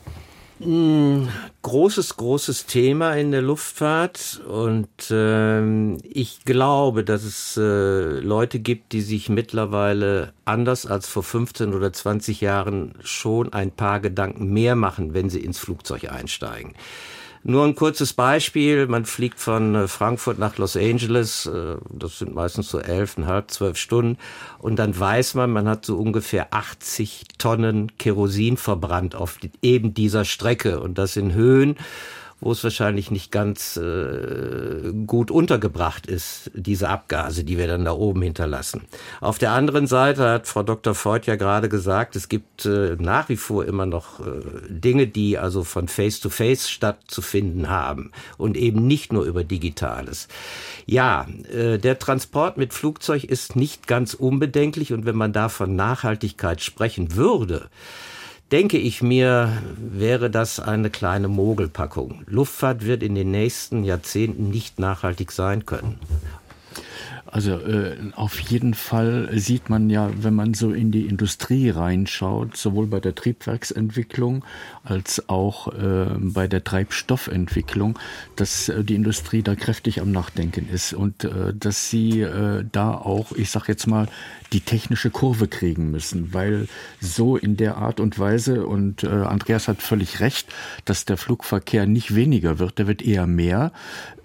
Hm, großes, großes Thema in der Luftfahrt und ähm, ich glaube, dass es äh, Leute gibt, die sich mittlerweile anders als vor 15 oder 20 Jahren schon ein paar Gedanken mehr machen, wenn sie ins Flugzeug einsteigen. Nur ein kurzes Beispiel. Man fliegt von äh, Frankfurt nach Los Angeles. Äh, das sind meistens so elf, halb, zwölf Stunden. Und dann weiß man, man hat so ungefähr 80 Tonnen Kerosin verbrannt auf eben dieser Strecke. Und das in Höhen, wo es wahrscheinlich nicht ganz äh, gut untergebracht ist, diese Abgase, die wir dann da oben hinterlassen. Auf der anderen Seite hat Frau Dr. Voigt ja gerade gesagt, es gibt äh, nach wie vor immer noch äh, Dinge, die also von Face-to-Face -face stattzufinden haben und eben nicht nur über Digitales. Ja, äh, der Transport mit Flugzeug ist nicht ganz unbedenklich und wenn man da von Nachhaltigkeit sprechen würde, denke ich mir, wäre das eine kleine Mogelpackung. Luftfahrt wird in den nächsten Jahrzehnten nicht nachhaltig sein können. Also äh, auf jeden Fall sieht man ja, wenn man so in die Industrie reinschaut, sowohl bei der Triebwerksentwicklung als auch äh, bei der Treibstoffentwicklung, dass äh, die Industrie da kräftig am Nachdenken ist und äh, dass sie äh, da auch, ich sag jetzt mal, die technische Kurve kriegen müssen, weil so in der Art und Weise, und äh, Andreas hat völlig recht, dass der Flugverkehr nicht weniger wird, der wird eher mehr,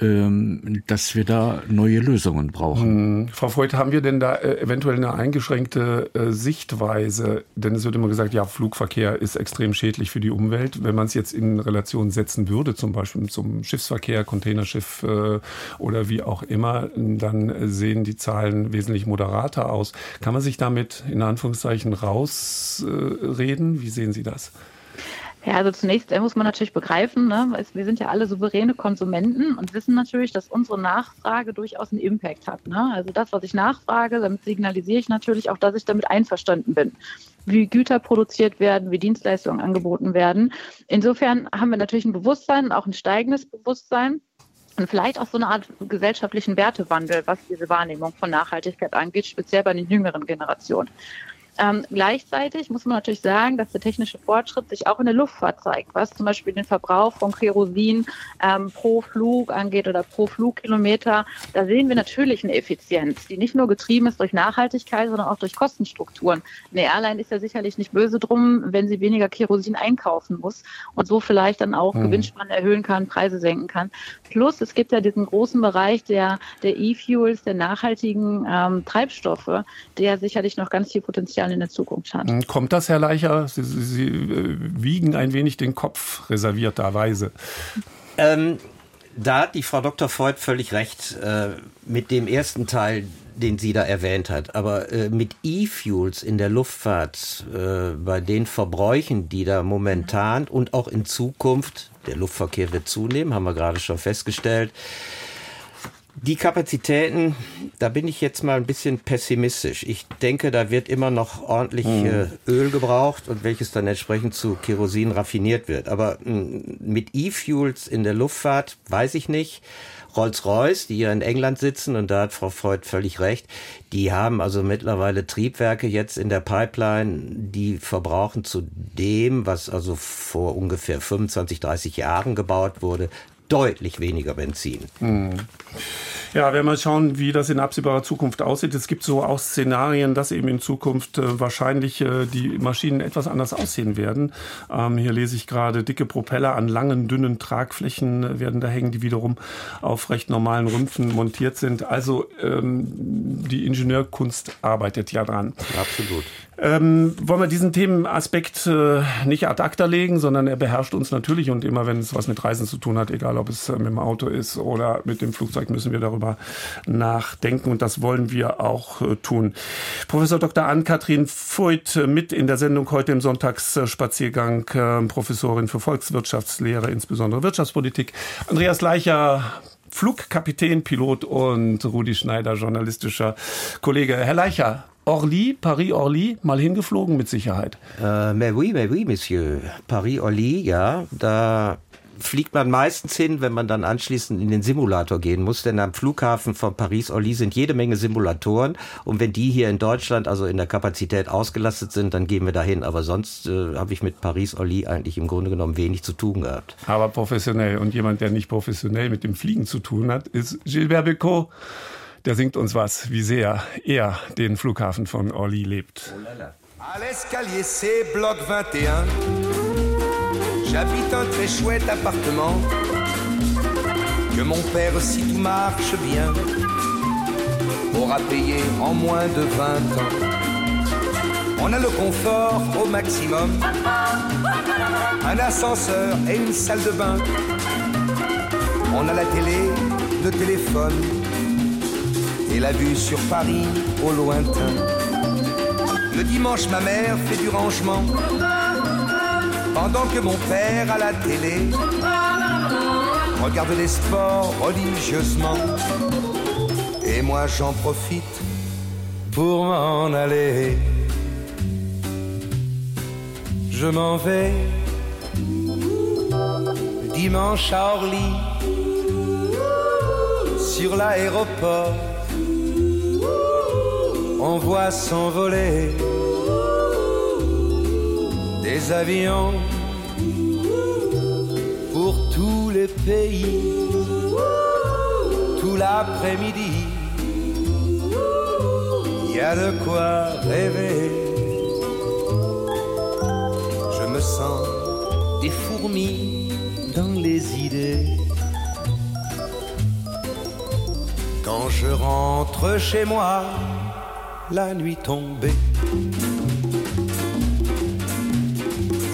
ähm, dass wir da neue Lösungen brauchen. Hm. Frau Freud, haben wir denn da äh, eventuell eine eingeschränkte äh, Sichtweise? Denn es wird immer gesagt, ja, Flugverkehr ist extrem schädlich für die Umwelt. Wenn man es jetzt in Relation setzen würde, zum Beispiel zum Schiffsverkehr, Containerschiff äh, oder wie auch immer, dann sehen die Zahlen wesentlich moderater aus. Kann man sich damit in Anführungszeichen rausreden? Wie sehen Sie das? Ja, also zunächst muss man natürlich begreifen, ne, wir sind ja alle souveräne Konsumenten und wissen natürlich, dass unsere Nachfrage durchaus einen Impact hat. Ne? Also das, was ich nachfrage, damit signalisiere ich natürlich auch, dass ich damit einverstanden bin wie Güter produziert werden, wie Dienstleistungen angeboten werden. Insofern haben wir natürlich ein Bewusstsein, auch ein steigendes Bewusstsein und vielleicht auch so eine Art gesellschaftlichen Wertewandel, was diese Wahrnehmung von Nachhaltigkeit angeht, speziell bei den jüngeren Generationen. Ähm, gleichzeitig muss man natürlich sagen, dass der technische Fortschritt sich auch in der Luftfahrt zeigt, was zum Beispiel den Verbrauch von Kerosin ähm, pro Flug angeht oder pro Flugkilometer. Da sehen wir natürlich eine Effizienz, die nicht nur getrieben ist durch Nachhaltigkeit, sondern auch durch Kostenstrukturen. Eine Airline ist ja sicherlich nicht böse drum, wenn sie weniger Kerosin einkaufen muss und so vielleicht dann auch mhm. Gewinnspannen erhöhen kann, Preise senken kann. Plus, es gibt ja diesen großen Bereich der, der E-Fuels, der nachhaltigen ähm, Treibstoffe, der sicherlich noch ganz viel Potenzial dann in der Zukunft hat. Hm, kommt das, Herr Leicher? Sie, Sie, Sie äh, wiegen ein wenig den Kopf reservierterweise. Ähm, da hat die Frau Dr. Freud völlig recht äh, mit dem ersten Teil, den sie da erwähnt hat. Aber äh, mit E-Fuels in der Luftfahrt, äh, bei den Verbräuchen, die da momentan und auch in Zukunft, der Luftverkehr wird zunehmen, haben wir gerade schon festgestellt, die Kapazitäten, da bin ich jetzt mal ein bisschen pessimistisch. Ich denke, da wird immer noch ordentlich mhm. Öl gebraucht und welches dann entsprechend zu Kerosin raffiniert wird. Aber hm, mit E-Fuels in der Luftfahrt weiß ich nicht. Rolls-Royce, die hier in England sitzen, und da hat Frau Freud völlig recht, die haben also mittlerweile Triebwerke jetzt in der Pipeline, die verbrauchen zu dem, was also vor ungefähr 25, 30 Jahren gebaut wurde, deutlich weniger Benzin. Hm. Ja, wenn wir schauen, wie das in absehbarer Zukunft aussieht. Es gibt so auch Szenarien, dass eben in Zukunft äh, wahrscheinlich äh, die Maschinen etwas anders aussehen werden. Ähm, hier lese ich gerade, dicke Propeller an langen, dünnen Tragflächen äh, werden da hängen, die wiederum auf recht normalen Rümpfen montiert sind. Also ähm, die Ingenieurkunst arbeitet ja dran. Absolut. Ähm, wollen wir diesen Themenaspekt äh, nicht ad acta legen, sondern er beherrscht uns natürlich und immer wenn es was mit Reisen zu tun hat, egal ob es äh, mit dem Auto ist oder mit dem Flugzeug, müssen wir darüber nachdenken und das wollen wir auch äh, tun. Professor Dr. Ann-Kathrin Voigt äh, mit in der Sendung heute im Sonntagsspaziergang, Professorin für Volkswirtschaftslehre, insbesondere Wirtschaftspolitik. Andreas Leicher, Flugkapitän, Pilot und Rudi Schneider, journalistischer Kollege. Herr Leicher, Orly, Paris-Orly, mal hingeflogen mit Sicherheit. Äh, mais oui, mais oui, Monsieur. Paris-Orly, ja, da fliegt man meistens hin, wenn man dann anschließend in den Simulator gehen muss, denn am Flughafen von Paris-Orly sind jede Menge Simulatoren und wenn die hier in Deutschland also in der Kapazität ausgelastet sind, dann gehen wir dahin, aber sonst äh, habe ich mit Paris-Orly eigentlich im Grunde genommen wenig zu tun gehabt. Aber professionell und jemand, der nicht professionell mit dem Fliegen zu tun hat, ist Gilbert Becot. Der singt uns was, wie sehr er den Flughafen von Orly lebt. À l'escalier C, bloc 21, j'habite un très chouette appartement que mon père, si tout marche bien, aura payé en moins de 20 ans. On a le confort au maximum, un ascenseur et une salle de bain. On a la télé, le téléphone et la vue sur Paris au lointain. Le dimanche, ma mère fait du rangement pendant que mon père à la télé regarde les sports religieusement. Et moi, j'en profite pour m'en aller. Je m'en vais dimanche à Orly sur l'aéroport on voit s'envoler des avions pour tous les pays tout l'après-midi. Il y a de quoi rêver. Je me sens des fourmis dans les idées. Quand je rentre chez moi, la nuit tombée.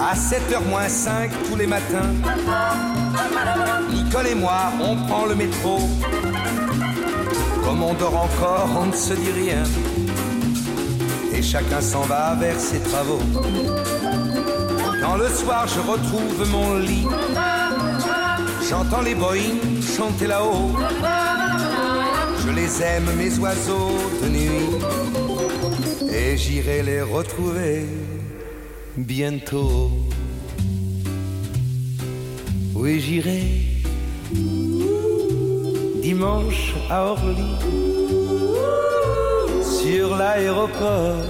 À 7h moins 5 tous les matins, Nicole et moi, on prend le métro. Comme on dort encore, on ne se dit rien. Et chacun s'en va vers ses travaux. Quand le soir je retrouve mon lit, j'entends les Boeing chanter là-haut. Je les aime, mes oiseaux de nuit, et j'irai les retrouver bientôt. Oui, j'irai. Dimanche à Orly, sur l'aéroport,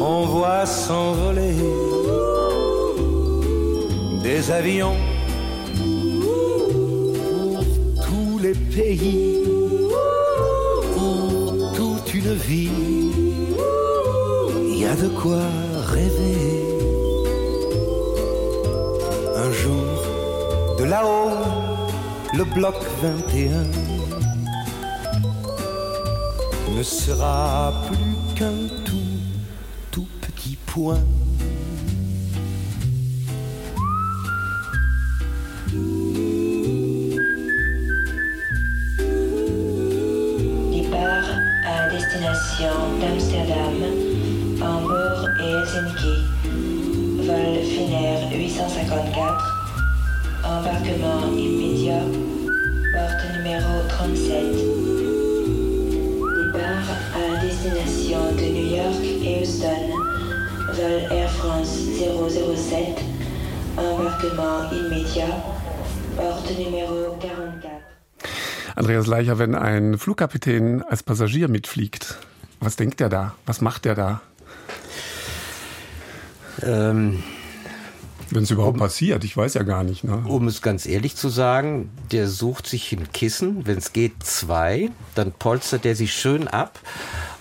on voit s'envoler des avions. Les pays. Pour toute une vie. A de quoi rêver. Un jour, de là-haut, le bloc 21 ne sera plus qu'un tout, tout petit point. Andreas Leicher, wenn ein Flugkapitän als Passagier mitfliegt, was denkt er da? Was macht er da? Ähm, Wenn es überhaupt um, passiert, ich weiß ja gar nicht. Ne? Um es ganz ehrlich zu sagen, der sucht sich ein Kissen, wenn es geht zwei, dann polstert er sich schön ab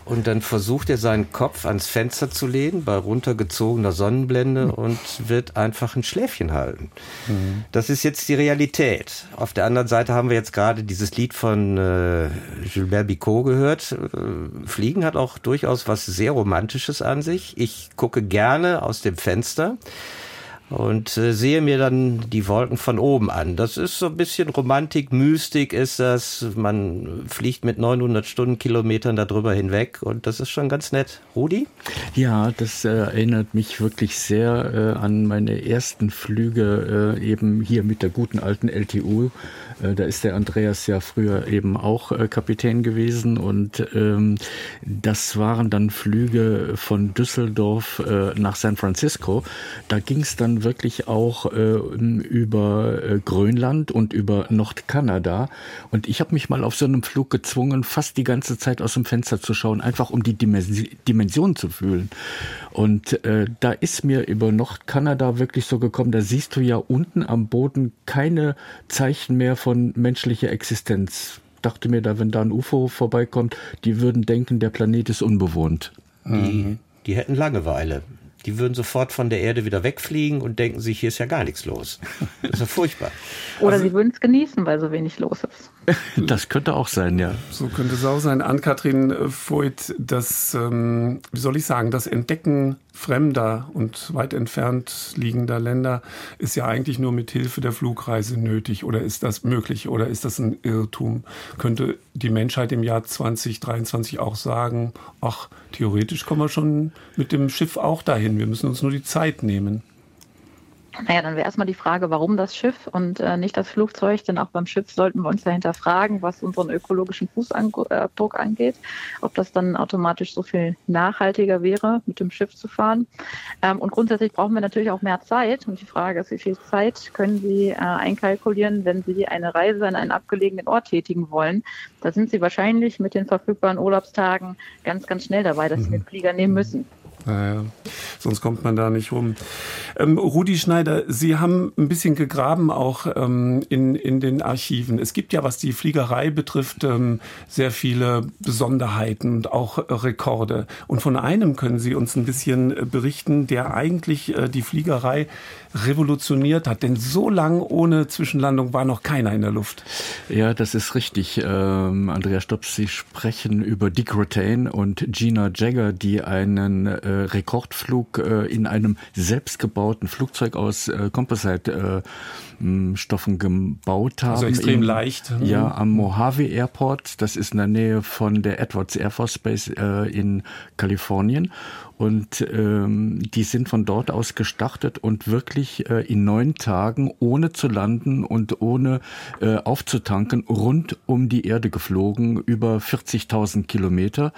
und dann versucht er seinen Kopf ans Fenster zu lehnen bei runtergezogener Sonnenblende und wird einfach ein Schläfchen halten. Mhm. Das ist jetzt die Realität. Auf der anderen Seite haben wir jetzt gerade dieses Lied von äh, Gilbert Bicot gehört. Äh, Fliegen hat auch durchaus was sehr Romantisches an sich. Ich gucke gerne aus dem Fenster und äh, sehe mir dann die Wolken von oben an. Das ist so ein bisschen Romantik, Mystik ist das. Man fliegt mit 900 Stundenkilometern darüber hinweg und das ist schon ganz nett. Rudi? Ja, das äh, erinnert mich wirklich sehr äh, an meine ersten Flüge äh, eben hier mit der guten alten LTU da ist der Andreas ja früher eben auch Kapitän gewesen und ähm, das waren dann Flüge von Düsseldorf nach San Francisco. Da ging es dann wirklich auch äh, über äh, Grönland und über Nordkanada. Und ich habe mich mal auf so einem Flug gezwungen, fast die ganze Zeit aus dem Fenster zu schauen, einfach um die Dimension zu fühlen. Und äh, da ist mir über Nordkanada wirklich so gekommen, da siehst du ja unten am Boden keine Zeichen mehr von menschlicher Existenz. Dachte mir da, wenn da ein UFO vorbeikommt, die würden denken, der Planet ist unbewohnt. Die, die hätten Langeweile. Die würden sofort von der Erde wieder wegfliegen und denken sich, hier ist ja gar nichts los. Das ist ja furchtbar. Oder also, sie würden es genießen, weil so wenig los ist. Das könnte auch sein, ja. So könnte es auch sein. Ann-Kathrin Voigt, das, ähm, wie soll ich sagen, das Entdecken fremder und weit entfernt liegender Länder ist ja eigentlich nur mit Hilfe der Flugreise nötig. Oder ist das möglich? Oder ist das ein Irrtum? Könnte die Menschheit im Jahr 2023 auch sagen, ach, theoretisch kommen wir schon mit dem Schiff auch dahin. Wir müssen uns nur die Zeit nehmen. Naja, dann wäre erstmal die Frage, warum das Schiff und äh, nicht das Flugzeug, denn auch beim Schiff sollten wir uns dahinter fragen, was unseren ökologischen Fußabdruck angeht, ob das dann automatisch so viel nachhaltiger wäre, mit dem Schiff zu fahren. Ähm, und grundsätzlich brauchen wir natürlich auch mehr Zeit. Und die Frage ist, wie viel Zeit können Sie äh, einkalkulieren, wenn Sie eine Reise an einen abgelegenen Ort tätigen wollen? Da sind Sie wahrscheinlich mit den verfügbaren Urlaubstagen ganz, ganz schnell dabei, dass Sie mhm. den Flieger nehmen müssen. Naja, sonst kommt man da nicht rum. Ähm, Rudi Schneider, Sie haben ein bisschen gegraben auch ähm, in, in den Archiven. Es gibt ja, was die Fliegerei betrifft, ähm, sehr viele Besonderheiten und auch äh, Rekorde. Und von einem können Sie uns ein bisschen äh, berichten, der eigentlich äh, die Fliegerei revolutioniert hat. Denn so lang ohne Zwischenlandung war noch keiner in der Luft. Ja, das ist richtig. Ähm, Andrea Stops, Sie sprechen über Dick Rotain und Gina Jagger, die einen äh, Rekordflug äh, in einem selbstgebauten Flugzeug aus äh, Composite äh, Stoffen gebaut haben. Also extrem in, leicht. Ja, mhm. am Mojave Airport. Das ist in der Nähe von der Edwards Air Force Base äh, in Kalifornien. Und ähm, die sind von dort aus gestartet und wirklich äh, in neun Tagen, ohne zu landen und ohne äh, aufzutanken, rund um die Erde geflogen, über 40.000 Kilometer.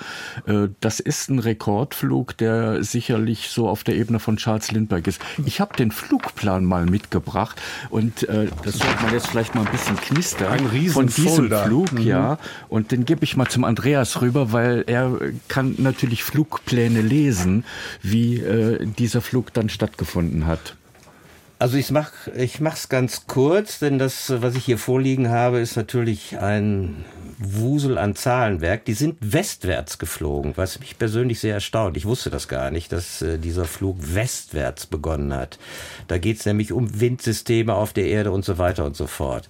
Äh, das ist ein Rekordflug, der sicherlich so auf der Ebene von Charles Lindbergh ist. Ich habe den Flugplan mal mitgebracht und äh, das sollte man jetzt vielleicht mal ein bisschen knistern. Ein Riesen von diesem Folder. Flug, mhm. ja. Und den gebe ich mal zum Andreas rüber, weil er kann natürlich Flugpläne lesen wissen, wie äh, dieser Flug dann stattgefunden hat. Also ich mach ich mach's ganz kurz, denn das was ich hier vorliegen habe, ist natürlich ein Wusel an Zahlenwerk. Die sind westwärts geflogen, was mich persönlich sehr erstaunt. Ich wusste das gar nicht, dass äh, dieser Flug westwärts begonnen hat. Da geht's nämlich um Windsysteme auf der Erde und so weiter und so fort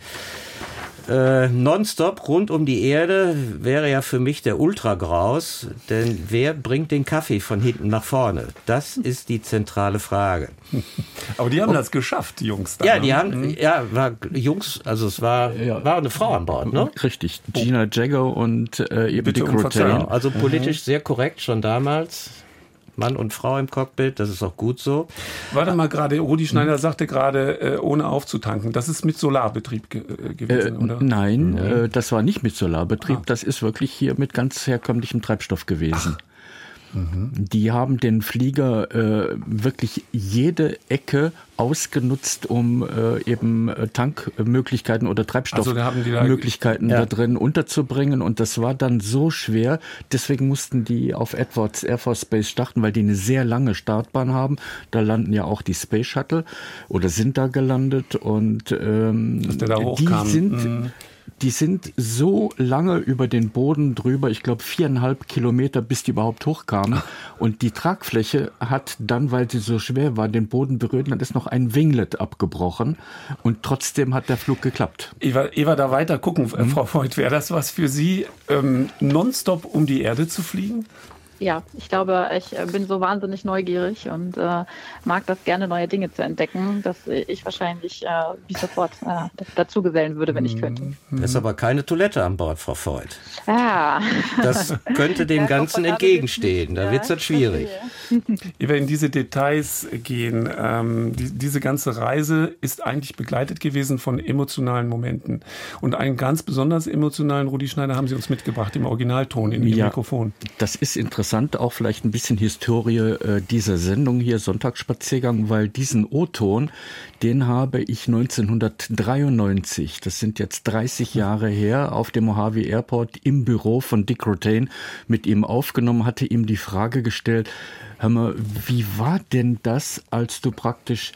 äh, nonstop rund um die Erde wäre ja für mich der Ultragraus, denn wer bringt den Kaffee von hinten nach vorne? Das ist die zentrale Frage. Aber die haben Und, das geschafft, die Jungs. Da, ja, die ne? haben, mhm. ja, war Jungs, also es war, ja. war eine Frau an Bord, ne? Richtig, Gina Jagger und äh, eben Dick Rotain. Also politisch mhm. sehr korrekt schon damals. Mann und Frau im Cockpit, das ist auch gut so. Warte mal gerade, Rudi Schneider sagte gerade, äh, ohne aufzutanken. Das ist mit Solarbetrieb ge äh, gewesen, äh, oder? Nein, mhm. das war nicht mit Solarbetrieb. Ah. Das ist wirklich hier mit ganz herkömmlichem Treibstoff gewesen. Ach. Die haben den Flieger äh, wirklich jede Ecke ausgenutzt, um äh, eben äh, Tankmöglichkeiten oder Treibstoffmöglichkeiten also da, da drin unterzubringen. Und das war dann so schwer. Deswegen mussten die auf Edwards Air Force Base starten, weil die eine sehr lange Startbahn haben. Da landen ja auch die Space Shuttle oder sind da gelandet. Und ähm, die sind. Mhm die sind so lange über den Boden drüber, ich glaube viereinhalb Kilometer, bis die überhaupt hochkamen. Und die Tragfläche hat dann, weil sie so schwer war, den Boden berührt, dann ist noch ein Winglet abgebrochen. Und trotzdem hat der Flug geklappt. Eva, Eva da weiter gucken, mhm. Frau Voigt, wäre das was für Sie, ähm, nonstop um die Erde zu fliegen? Ja, ich glaube, ich äh, bin so wahnsinnig neugierig und äh, mag das gerne, neue Dinge zu entdecken, dass ich wahrscheinlich äh, wie sofort äh, dazu gesellen würde, wenn ich könnte. Das ist aber keine Toilette an Bord, Frau Voigt. Ja. Das könnte dem ja, Ganzen entgegenstehen. Da wird es dann schwierig. Ehe wir in diese Details gehen, ähm, die, diese ganze Reise ist eigentlich begleitet gewesen von emotionalen Momenten. Und einen ganz besonders emotionalen Rudi Schneider haben Sie uns mitgebracht im Originalton in Ihrem ja, Mikrofon. Das ist interessant interessant, auch vielleicht ein bisschen Historie äh, dieser Sendung hier, Sonntagsspaziergang, weil diesen O-Ton, den habe ich 1993, das sind jetzt 30 Jahre her, auf dem Mojave Airport im Büro von Dick Rotain mit ihm aufgenommen, hatte ihm die Frage gestellt, hör mal, wie war denn das, als du praktisch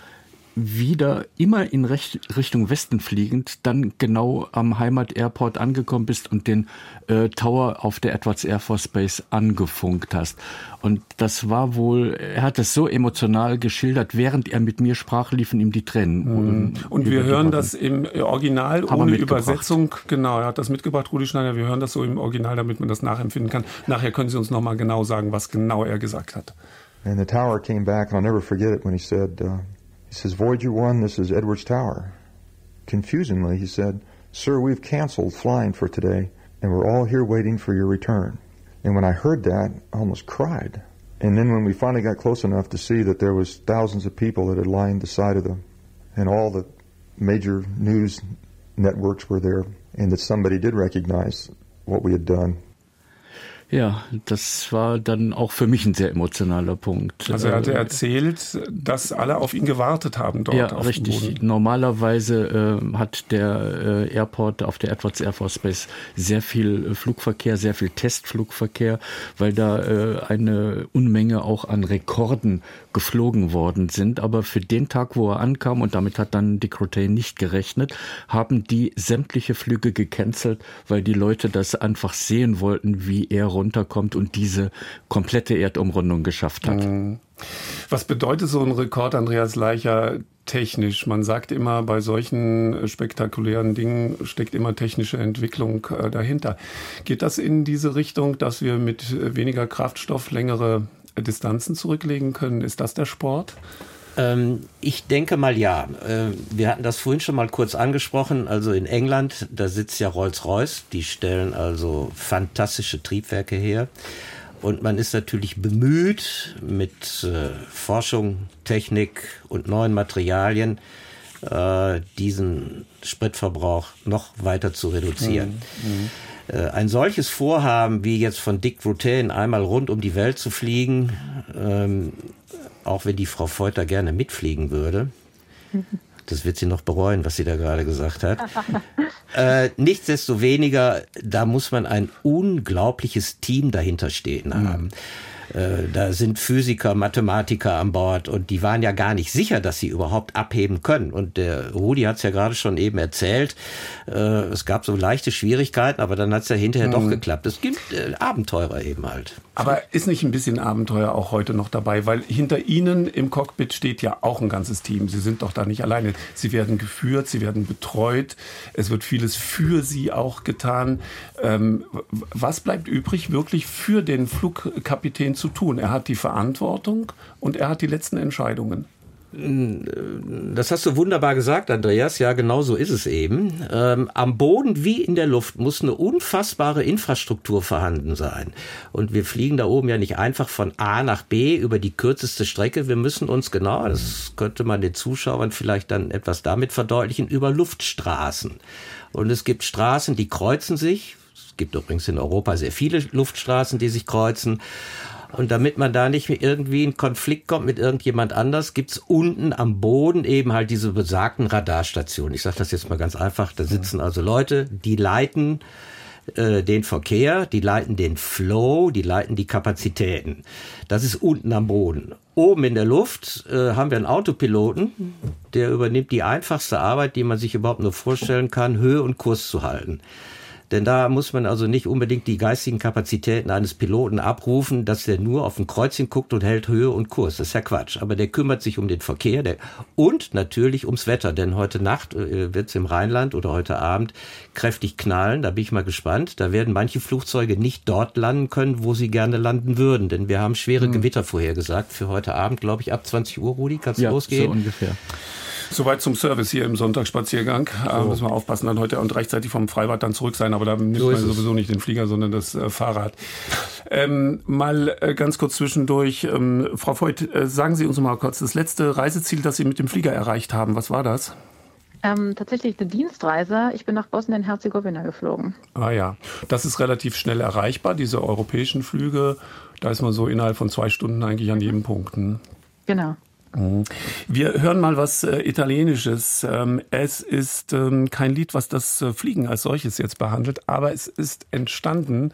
wieder immer in Recht, Richtung Westen fliegend, dann genau am Heimat Airport angekommen bist und den äh, Tower auf der Edwards Air Force Base angefunkt hast. Und das war wohl, er hat es so emotional geschildert, während er mit mir sprach, liefen ihm die Tränen. Mhm. Und wir hören das im Original ohne Übersetzung. Genau, er hat das mitgebracht, Rudi Schneider. Wir hören das so im Original, damit man das nachempfinden kann. Nachher können Sie uns nochmal genau sagen, was genau er gesagt hat. And the tower came back, and I'll never forget it when he said, uh He says, Voyager 1, this is Edwards Tower. Confusingly, he said, Sir, we've canceled flying for today, and we're all here waiting for your return. And when I heard that, I almost cried. And then when we finally got close enough to see that there was thousands of people that had lined the side of them, and all the major news networks were there, and that somebody did recognize what we had done, Ja, das war dann auch für mich ein sehr emotionaler Punkt. Also er hatte äh, erzählt, dass alle auf ihn gewartet haben dort. Ja, richtig. Normalerweise äh, hat der äh, Airport auf der Edwards Air Force Base sehr viel Flugverkehr, sehr viel Testflugverkehr, weil da äh, eine Unmenge auch an Rekorden geflogen worden sind. Aber für den Tag, wo er ankam, und damit hat dann Dick Rotain nicht gerechnet, haben die sämtliche Flüge gecancelt, weil die Leute das einfach sehen wollten, wie er runterkommt und diese komplette Erdumrundung geschafft hat. Mhm. Was bedeutet so ein Rekord, Andreas Leicher, technisch? Man sagt immer, bei solchen spektakulären Dingen steckt immer technische Entwicklung äh, dahinter. Geht das in diese Richtung, dass wir mit weniger Kraftstoff längere Distanzen zurücklegen können? Ist das der Sport? Ähm, ich denke mal ja. Äh, wir hatten das vorhin schon mal kurz angesprochen. Also in England, da sitzt ja Rolls-Royce. Die stellen also fantastische Triebwerke her. Und man ist natürlich bemüht, mit äh, Forschung, Technik und neuen Materialien äh, diesen Spritverbrauch noch weiter zu reduzieren. Mhm. mhm. Äh, ein solches Vorhaben wie jetzt von Dick Rutain einmal rund um die Welt zu fliegen, ähm, auch wenn die Frau Feuter gerne mitfliegen würde, das wird sie noch bereuen, was sie da gerade gesagt hat. äh, nichtsdestoweniger, da muss man ein unglaubliches Team dahinter stehen haben. Mhm. Äh, da sind Physiker, Mathematiker an Bord und die waren ja gar nicht sicher, dass sie überhaupt abheben können. Und der Rudi hat es ja gerade schon eben erzählt, äh, es gab so leichte Schwierigkeiten, aber dann hat es ja hinterher mhm. doch geklappt. Es gibt äh, Abenteurer eben halt. Aber ist nicht ein bisschen Abenteuer auch heute noch dabei? Weil hinter Ihnen im Cockpit steht ja auch ein ganzes Team. Sie sind doch da nicht alleine. Sie werden geführt, Sie werden betreut. Es wird vieles für Sie auch getan. Ähm, was bleibt übrig, wirklich für den Flugkapitän zu tun? Er hat die Verantwortung und er hat die letzten Entscheidungen. Das hast du wunderbar gesagt, Andreas. Ja, genau so ist es eben. Ähm, am Boden wie in der Luft muss eine unfassbare Infrastruktur vorhanden sein. Und wir fliegen da oben ja nicht einfach von A nach B über die kürzeste Strecke. Wir müssen uns genau, das könnte man den Zuschauern vielleicht dann etwas damit verdeutlichen, über Luftstraßen. Und es gibt Straßen, die kreuzen sich. Es gibt übrigens in Europa sehr viele Luftstraßen, die sich kreuzen. Und damit man da nicht irgendwie in Konflikt kommt mit irgendjemand anders, gibt's unten am Boden eben halt diese besagten Radarstationen. Ich sage das jetzt mal ganz einfach. Da sitzen also Leute, die leiten äh, den Verkehr, die leiten den Flow, die leiten die Kapazitäten. Das ist unten am Boden. Oben in der Luft äh, haben wir einen Autopiloten, der übernimmt die einfachste Arbeit, die man sich überhaupt nur vorstellen kann, Höhe und Kurs zu halten. Denn da muss man also nicht unbedingt die geistigen Kapazitäten eines Piloten abrufen, dass der nur auf ein Kreuzchen guckt und hält Höhe und Kurs. Das ist ja Quatsch. Aber der kümmert sich um den Verkehr der, und natürlich ums Wetter. Denn heute Nacht äh, wird es im Rheinland oder heute Abend kräftig knallen. Da bin ich mal gespannt. Da werden manche Flugzeuge nicht dort landen können, wo sie gerne landen würden. Denn wir haben schwere mhm. Gewitter vorhergesagt für heute Abend, glaube ich, ab 20 Uhr, Rudi. Kannst du ja, losgehen? So ungefähr. Soweit zum Service hier im Sonntagsspaziergang. So. Äh, müssen wir aufpassen, dann heute und rechtzeitig vom Freibad dann zurück sein. Aber da nimmt so man sowieso nicht den Flieger, sondern das äh, Fahrrad. Ähm, mal äh, ganz kurz zwischendurch. Ähm, Frau Voigt, äh, sagen Sie uns mal kurz das letzte Reiseziel, das Sie mit dem Flieger erreicht haben. Was war das? Ähm, tatsächlich eine Dienstreise. Ich bin nach Bosnien-Herzegowina geflogen. Ah ja, das ist relativ schnell erreichbar, diese europäischen Flüge. Da ist man so innerhalb von zwei Stunden eigentlich an jedem Punkt. Hm? Genau. Mhm. Wir hören mal was äh, Italienisches. Ähm, es ist ähm, kein Lied, was das äh, Fliegen als solches jetzt behandelt, aber es ist entstanden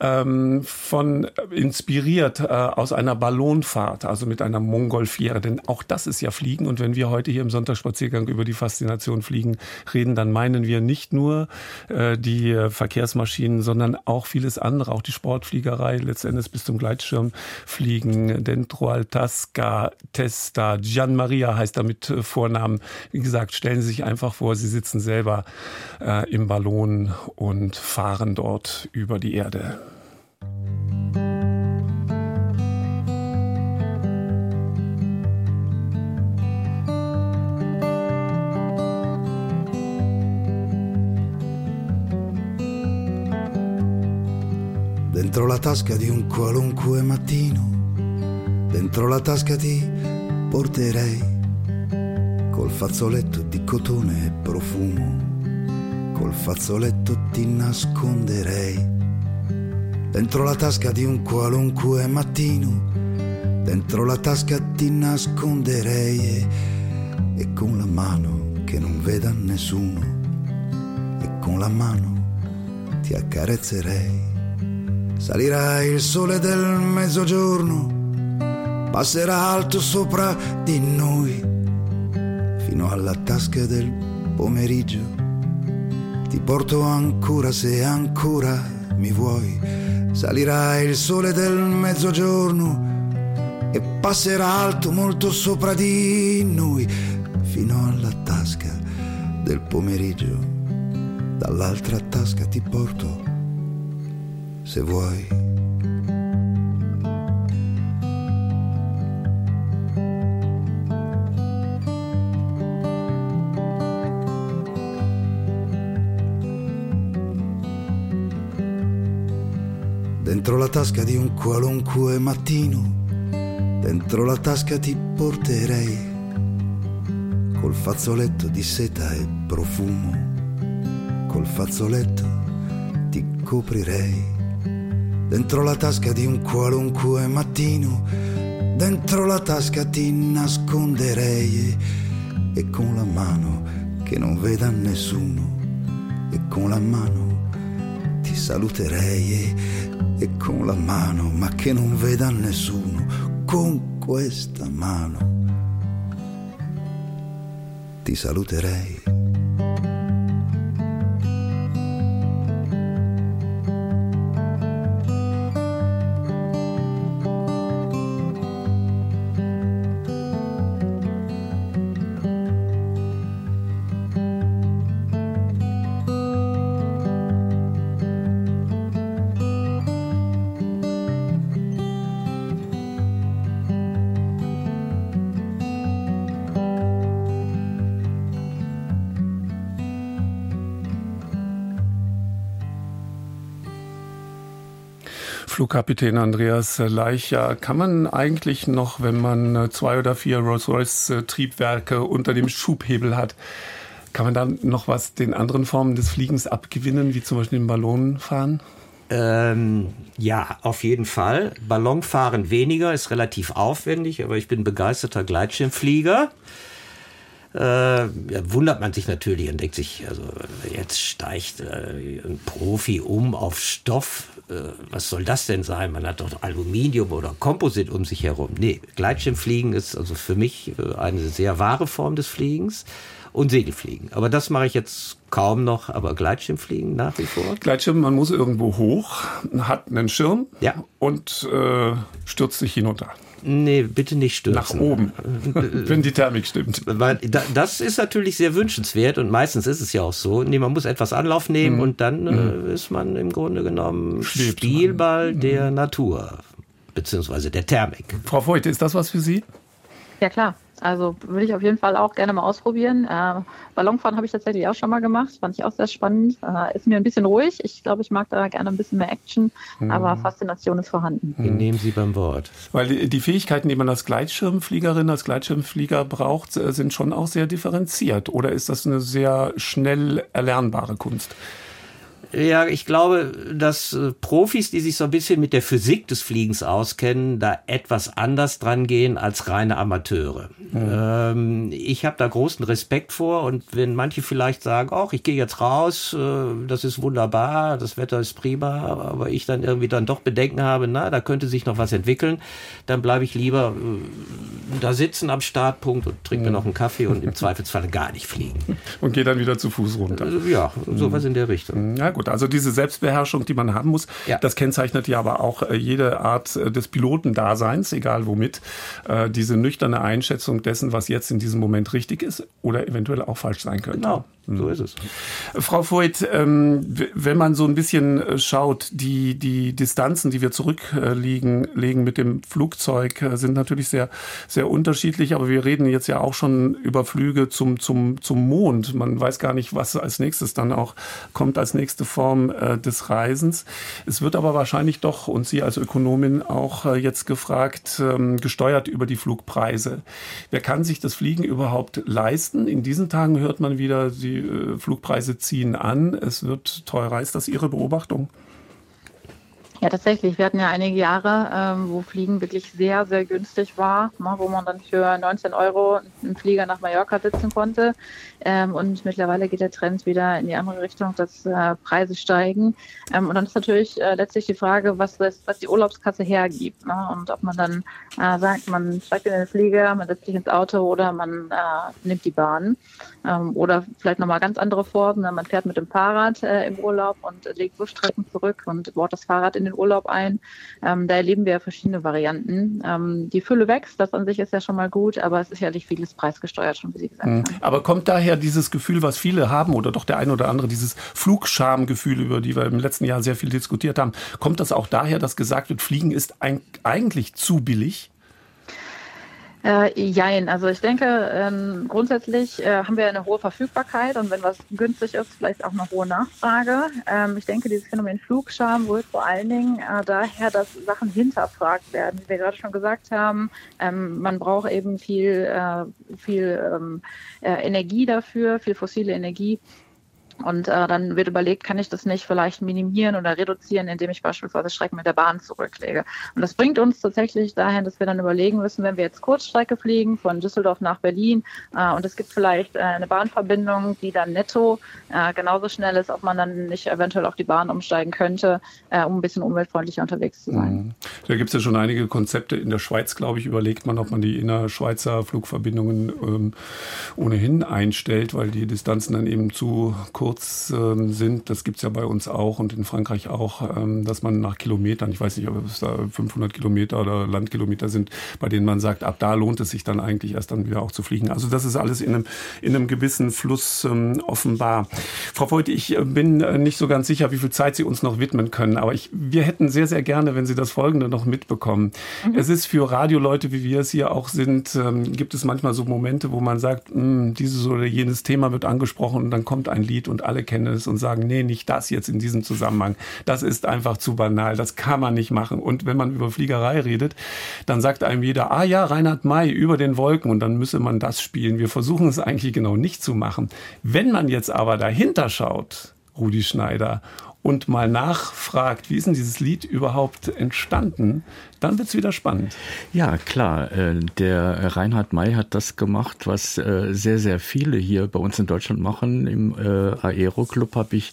ähm, von äh, inspiriert äh, aus einer Ballonfahrt, also mit einer Mongolfiere. Denn auch das ist ja Fliegen. Und wenn wir heute hier im Sonntagsspaziergang über die Faszination Fliegen reden, dann meinen wir nicht nur äh, die äh, Verkehrsmaschinen, sondern auch vieles andere, auch die Sportfliegerei, letztendlich bis zum Gleitschirmfliegen, Dentro Altasca, Testa, Gian Maria heißt damit äh, Vornamen. Wie gesagt, stellen Sie sich einfach vor, Sie sitzen selber äh, im Ballon und fahren dort über die Erde. Dentro la tasca di un qualunque mattino, dentro la tasca ti porterei col fazzoletto di cotone e profumo, col fazzoletto ti nasconderei. Dentro la tasca di un qualunque mattino, dentro la tasca ti nasconderei e, e con la mano che non veda nessuno, e con la mano ti accarezzerei. Salirà il sole del mezzogiorno, passerà alto sopra di noi, fino alla tasca del pomeriggio. Ti porto ancora se ancora mi vuoi. Salirà il sole del mezzogiorno e passerà alto molto sopra di noi, fino alla tasca del pomeriggio. Dall'altra tasca ti porto se vuoi. Dentro la tasca di un qualunque mattino, dentro la tasca ti porterei col fazzoletto di seta e profumo, col fazzoletto ti coprirei. Dentro la tasca di un qualunque mattino, dentro la tasca ti nasconderei e, con la mano che non veda nessuno, e con la mano ti saluterei e, e con la mano, ma che non veda nessuno, con questa mano ti saluterei. Flugkapitän Andreas Leicher, kann man eigentlich noch, wenn man äh, zwei oder vier Rolls-Royce-Triebwerke unter dem Schubhebel hat, kann man dann noch was den anderen Formen des Fliegens abgewinnen, wie zum Beispiel den Ballonfahren? Ähm, ja, auf jeden Fall. Ballonfahren weniger, ist relativ aufwendig, aber ich bin begeisterter Gleitschirmflieger. Äh, ja, wundert man sich natürlich und denkt sich, also jetzt steigt äh, ein Profi um auf Stoff. Äh, was soll das denn sein? Man hat doch Aluminium oder Komposit um sich herum. Nee, Gleitschirmfliegen ist also für mich äh, eine sehr wahre Form des Fliegens und Segelfliegen. Aber das mache ich jetzt kaum noch, aber Gleitschirmfliegen nach wie vor. Gleitschirm, man muss irgendwo hoch, hat einen Schirm ja. und äh, stürzt sich hinunter. Nee, bitte nicht stürzen. Nach oben, wenn die Thermik stimmt. Das ist natürlich sehr wünschenswert und meistens ist es ja auch so. Nee, man muss etwas Anlauf nehmen mhm. und dann mhm. äh, ist man im Grunde genommen Schwebt Spielball man. der mhm. Natur, beziehungsweise der Thermik. Frau Voigt, ist das was für Sie? Ja, klar. Also würde ich auf jeden Fall auch gerne mal ausprobieren. Äh, Ballonfahren habe ich tatsächlich auch schon mal gemacht, fand ich auch sehr spannend. Äh, ist mir ein bisschen ruhig. Ich glaube, ich mag da gerne ein bisschen mehr Action, mhm. aber Faszination ist vorhanden. Wir nehmen Sie beim Wort. Weil die, die, Fähigkeiten, die man als Gleitschirmfliegerin, als Gleitschirmflieger braucht, äh, sind schon auch sehr differenziert. Oder ist das eine sehr schnell erlernbare Kunst? Ja, ich glaube, dass äh, Profis, die sich so ein bisschen mit der Physik des Fliegens auskennen, da etwas anders dran gehen als reine Amateure. Mhm. Ähm, ich habe da großen Respekt vor und wenn manche vielleicht sagen, ach, ich gehe jetzt raus, äh, das ist wunderbar, das Wetter ist prima, aber ich dann irgendwie dann doch Bedenken habe, na, da könnte sich noch was entwickeln, dann bleibe ich lieber äh, da sitzen am Startpunkt und trinke mhm. mir noch einen Kaffee und im Zweifelsfall gar nicht fliegen. Und gehe dann wieder zu Fuß runter. Ja, sowas mhm. in der Richtung. Ja, gut, also diese Selbstbeherrschung, die man haben muss, ja. das kennzeichnet ja aber auch äh, jede Art äh, des Pilotendaseins, egal womit. Äh, diese nüchterne Einschätzung dessen, was jetzt in diesem Moment richtig ist oder eventuell auch falsch sein könnte. Genau. So mhm. ist es. Frau Voigt, ähm, wenn man so ein bisschen äh, schaut, die, die Distanzen, die wir zurücklegen legen mit dem Flugzeug, äh, sind natürlich sehr, sehr unterschiedlich. Aber wir reden jetzt ja auch schon über Flüge zum, zum, zum Mond. Man weiß gar nicht, was als nächstes dann auch kommt als nächste Form äh, des Reisens. Es wird aber wahrscheinlich doch, und Sie als Ökonomin auch jetzt gefragt, ähm, gesteuert über die Flugpreise. Wer kann sich das Fliegen überhaupt leisten? In diesen Tagen hört man wieder, Sie äh, Flugpreise ziehen an, es wird teurer. Ist das Ihre Beobachtung? Ja, tatsächlich. Wir hatten ja einige Jahre, ähm, wo Fliegen wirklich sehr, sehr günstig war, ne, wo man dann für 19 Euro einen Flieger nach Mallorca sitzen konnte. Ähm, und mittlerweile geht der Trend wieder in die andere Richtung, dass äh, Preise steigen. Ähm, und dann ist natürlich äh, letztlich die Frage, was, das, was die Urlaubskasse hergibt. Ne? Und ob man dann äh, sagt, man steigt in den Flieger, man setzt sich ins Auto oder man äh, nimmt die Bahn. Ähm, oder vielleicht nochmal ganz andere Formen. Ne? Man fährt mit dem Fahrrad äh, im Urlaub und legt Busstrecken zurück und baut das Fahrrad in den Urlaub ein. Ähm, da erleben wir verschiedene Varianten. Ähm, die Fülle wächst, das an sich ist ja schon mal gut, aber es ist sicherlich vieles preisgesteuert, schon wie Sie gesagt mhm. haben. Aber kommt daher dieses Gefühl, was viele haben, oder doch der ein oder andere, dieses Flugschamgefühl, über die wir im letzten Jahr sehr viel diskutiert haben, kommt das auch daher, dass gesagt wird, Fliegen ist eigentlich zu billig? Äh, jein, also ich denke, ähm, grundsätzlich äh, haben wir eine hohe Verfügbarkeit und wenn was günstig ist, vielleicht auch eine hohe Nachfrage. Ähm, ich denke, dieses Phänomen Flugscham rührt vor allen Dingen äh, daher, dass Sachen hinterfragt werden. Wie wir gerade schon gesagt haben, ähm, man braucht eben viel, äh, viel ähm, äh, Energie dafür, viel fossile Energie. Und äh, dann wird überlegt, kann ich das nicht vielleicht minimieren oder reduzieren, indem ich beispielsweise Strecken mit der Bahn zurücklege. Und das bringt uns tatsächlich dahin, dass wir dann überlegen müssen, wenn wir jetzt Kurzstrecke fliegen von Düsseldorf nach Berlin äh, und es gibt vielleicht äh, eine Bahnverbindung, die dann netto äh, genauso schnell ist, ob man dann nicht eventuell auf die Bahn umsteigen könnte, äh, um ein bisschen umweltfreundlicher unterwegs zu sein. Mhm. Da gibt es ja schon einige Konzepte. In der Schweiz, glaube ich, überlegt man, ob man die innerschweizer Flugverbindungen ähm, ohnehin einstellt, weil die Distanzen dann eben zu kurz kurz ähm, sind, das gibt es ja bei uns auch und in Frankreich auch, ähm, dass man nach Kilometern, ich weiß nicht, ob es da 500 Kilometer oder Landkilometer sind, bei denen man sagt, ab da lohnt es sich dann eigentlich erst dann wieder auch zu fliegen. Also das ist alles in einem, in einem gewissen Fluss ähm, offenbar. Frau Voigt, ich äh, bin äh, nicht so ganz sicher, wie viel Zeit Sie uns noch widmen können, aber ich, wir hätten sehr, sehr gerne, wenn Sie das Folgende noch mitbekommen. Mhm. Es ist für Radioleute, wie wir es hier auch sind, ähm, gibt es manchmal so Momente, wo man sagt, hm, dieses oder jenes Thema wird angesprochen und dann kommt ein Lied und und alle kennen es und sagen, nee, nicht das jetzt in diesem Zusammenhang. Das ist einfach zu banal, das kann man nicht machen. Und wenn man über Fliegerei redet, dann sagt einem jeder, ah ja, Reinhard May über den Wolken und dann müsse man das spielen. Wir versuchen es eigentlich genau nicht zu machen. Wenn man jetzt aber dahinter schaut, Rudi Schneider, und mal nachfragt, wie ist denn dieses Lied überhaupt entstanden, dann wird es wieder spannend. Ja, klar. Äh, der Reinhard May hat das gemacht, was äh, sehr, sehr viele hier bei uns in Deutschland machen. Im äh, Aero Club habe ich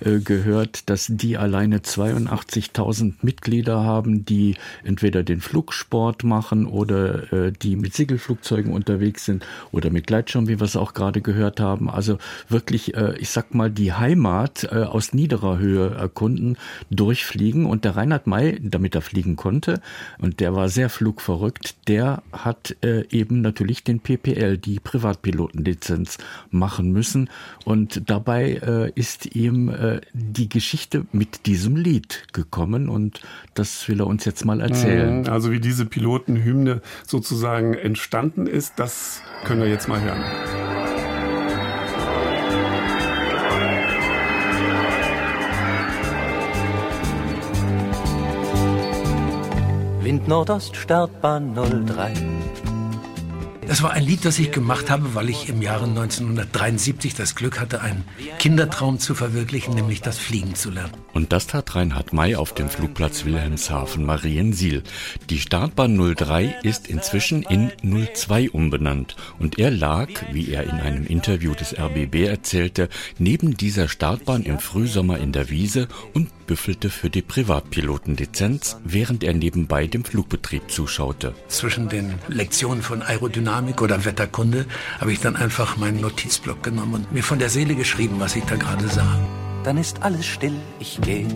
gehört, dass die alleine 82.000 Mitglieder haben, die entweder den Flugsport machen oder die mit Segelflugzeugen unterwegs sind oder mit Gleitschirm, wie wir es auch gerade gehört haben. Also wirklich, ich sag mal, die Heimat aus niederer Höhe erkunden, durchfliegen. Und der Reinhard May, damit er fliegen konnte, und der war sehr flugverrückt, der hat äh, eben natürlich den PPL, die Privatpilotenlizenz, machen müssen. Und dabei äh, ist ihm äh, die Geschichte mit diesem Lied gekommen und das will er uns jetzt mal erzählen. Mhm. Also wie diese Pilotenhymne sozusagen entstanden ist, das können wir jetzt mal hören. Wind Nordost, Startbahn 03. Das war ein Lied, das ich gemacht habe, weil ich im Jahre 1973 das Glück hatte, einen Kindertraum zu verwirklichen, nämlich das Fliegen zu lernen. Und das tat Reinhard May auf dem Flugplatz Wilhelmshaven Mariensiel. Die Startbahn 03 ist inzwischen in 02 umbenannt und er lag, wie er in einem Interview des RBB erzählte, neben dieser Startbahn im Frühsommer in der Wiese und büffelte für die Privatpilotenlizenz, während er nebenbei dem Flugbetrieb zuschaute. Zwischen den Lektionen von Aerodynamik oder Wetterkunde habe ich dann einfach meinen Notizblock genommen und mir von der Seele geschrieben, was ich da gerade sah. Dann ist alles still, ich gehe.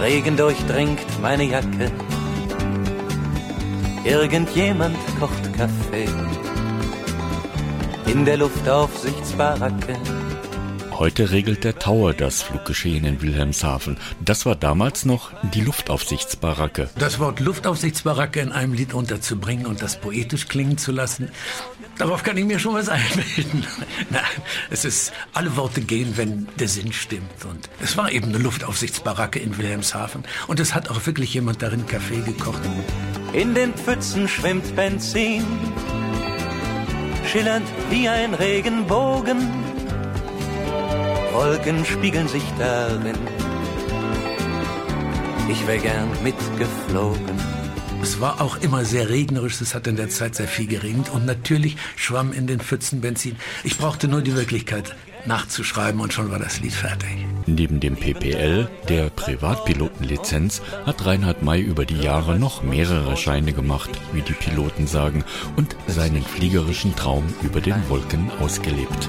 Regen durchdringt meine Jacke. Irgendjemand kocht Kaffee in der Luftaufsichtsbaracke. Heute regelt der Tower das Fluggeschehen in Wilhelmshaven. Das war damals noch die Luftaufsichtsbaracke. Das Wort Luftaufsichtsbaracke in einem Lied unterzubringen und das poetisch klingen zu lassen, darauf kann ich mir schon was einbilden. Nein, es ist, alle Worte gehen, wenn der Sinn stimmt. Und es war eben eine Luftaufsichtsbaracke in Wilhelmshaven. Und es hat auch wirklich jemand darin Kaffee gekocht. In den Pfützen schwimmt Benzin, schillernd wie ein Regenbogen Wolken spiegeln sich darin. Ich wäre gern mitgeflogen. Es war auch immer sehr regnerisch, es hat in der Zeit sehr viel geregnet und natürlich schwamm in den Pfützen Benzin. Ich brauchte nur die Wirklichkeit nachzuschreiben und schon war das Lied fertig. Neben dem PPL, der Privatpilotenlizenz, hat Reinhard May über die Jahre noch mehrere Scheine gemacht, wie die Piloten sagen, und seinen fliegerischen Traum über den Wolken ausgelebt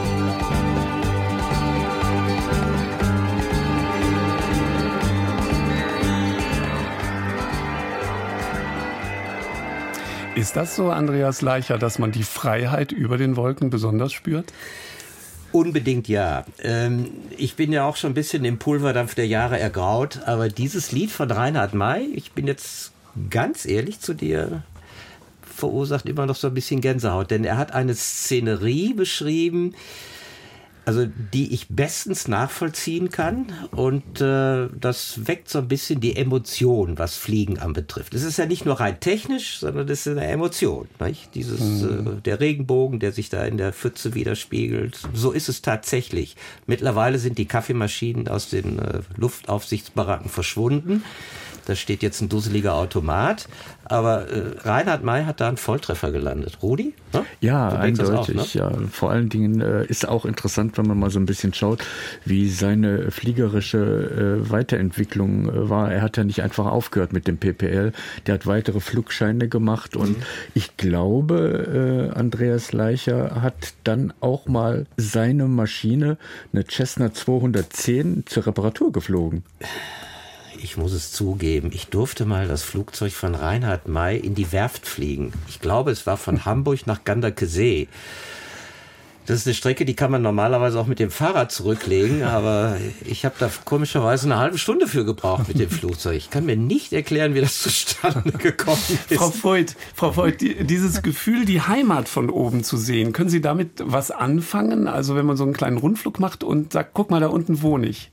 Ist das so, Andreas Leicher, dass man die Freiheit über den Wolken besonders spürt? Unbedingt ja. Ähm, ich bin ja auch schon ein bisschen im Pulverdampf der Jahre ergraut, aber dieses Lied von Reinhard May, ich bin jetzt ganz ehrlich zu dir, verursacht immer noch so ein bisschen Gänsehaut, denn er hat eine Szenerie beschrieben, also die ich bestens nachvollziehen kann und äh, das weckt so ein bisschen die Emotion, was Fliegen anbetrifft. Es ist ja nicht nur rein technisch, sondern es ist eine Emotion. Nicht? Dieses mhm. äh, der Regenbogen, der sich da in der Pfütze widerspiegelt. So ist es tatsächlich. Mittlerweile sind die Kaffeemaschinen aus den äh, Luftaufsichtsbaracken verschwunden. Da steht jetzt ein dusseliger Automat. Aber äh, Reinhard May hat da einen Volltreffer gelandet. Rudi? Ne? Ja, eindeutig. Auch, ne? ja. Vor allen Dingen äh, ist auch interessant, wenn man mal so ein bisschen schaut, wie seine fliegerische äh, Weiterentwicklung äh, war. Er hat ja nicht einfach aufgehört mit dem PPL. Der hat weitere Flugscheine gemacht. Und mhm. ich glaube, äh, Andreas Leicher hat dann auch mal seine Maschine, eine Cessna 210, zur Reparatur geflogen ich muss es zugeben, ich durfte mal das Flugzeug von Reinhard May in die Werft fliegen. Ich glaube, es war von Hamburg nach Ganderkesee. Das ist eine Strecke, die kann man normalerweise auch mit dem Fahrrad zurücklegen, aber ich habe da komischerweise eine halbe Stunde für gebraucht mit dem Flugzeug. Ich kann mir nicht erklären, wie das zustande gekommen ist. Frau Voigt, Frau Voigt, dieses Gefühl, die Heimat von oben zu sehen, können Sie damit was anfangen? Also wenn man so einen kleinen Rundflug macht und sagt, guck mal, da unten wohne ich.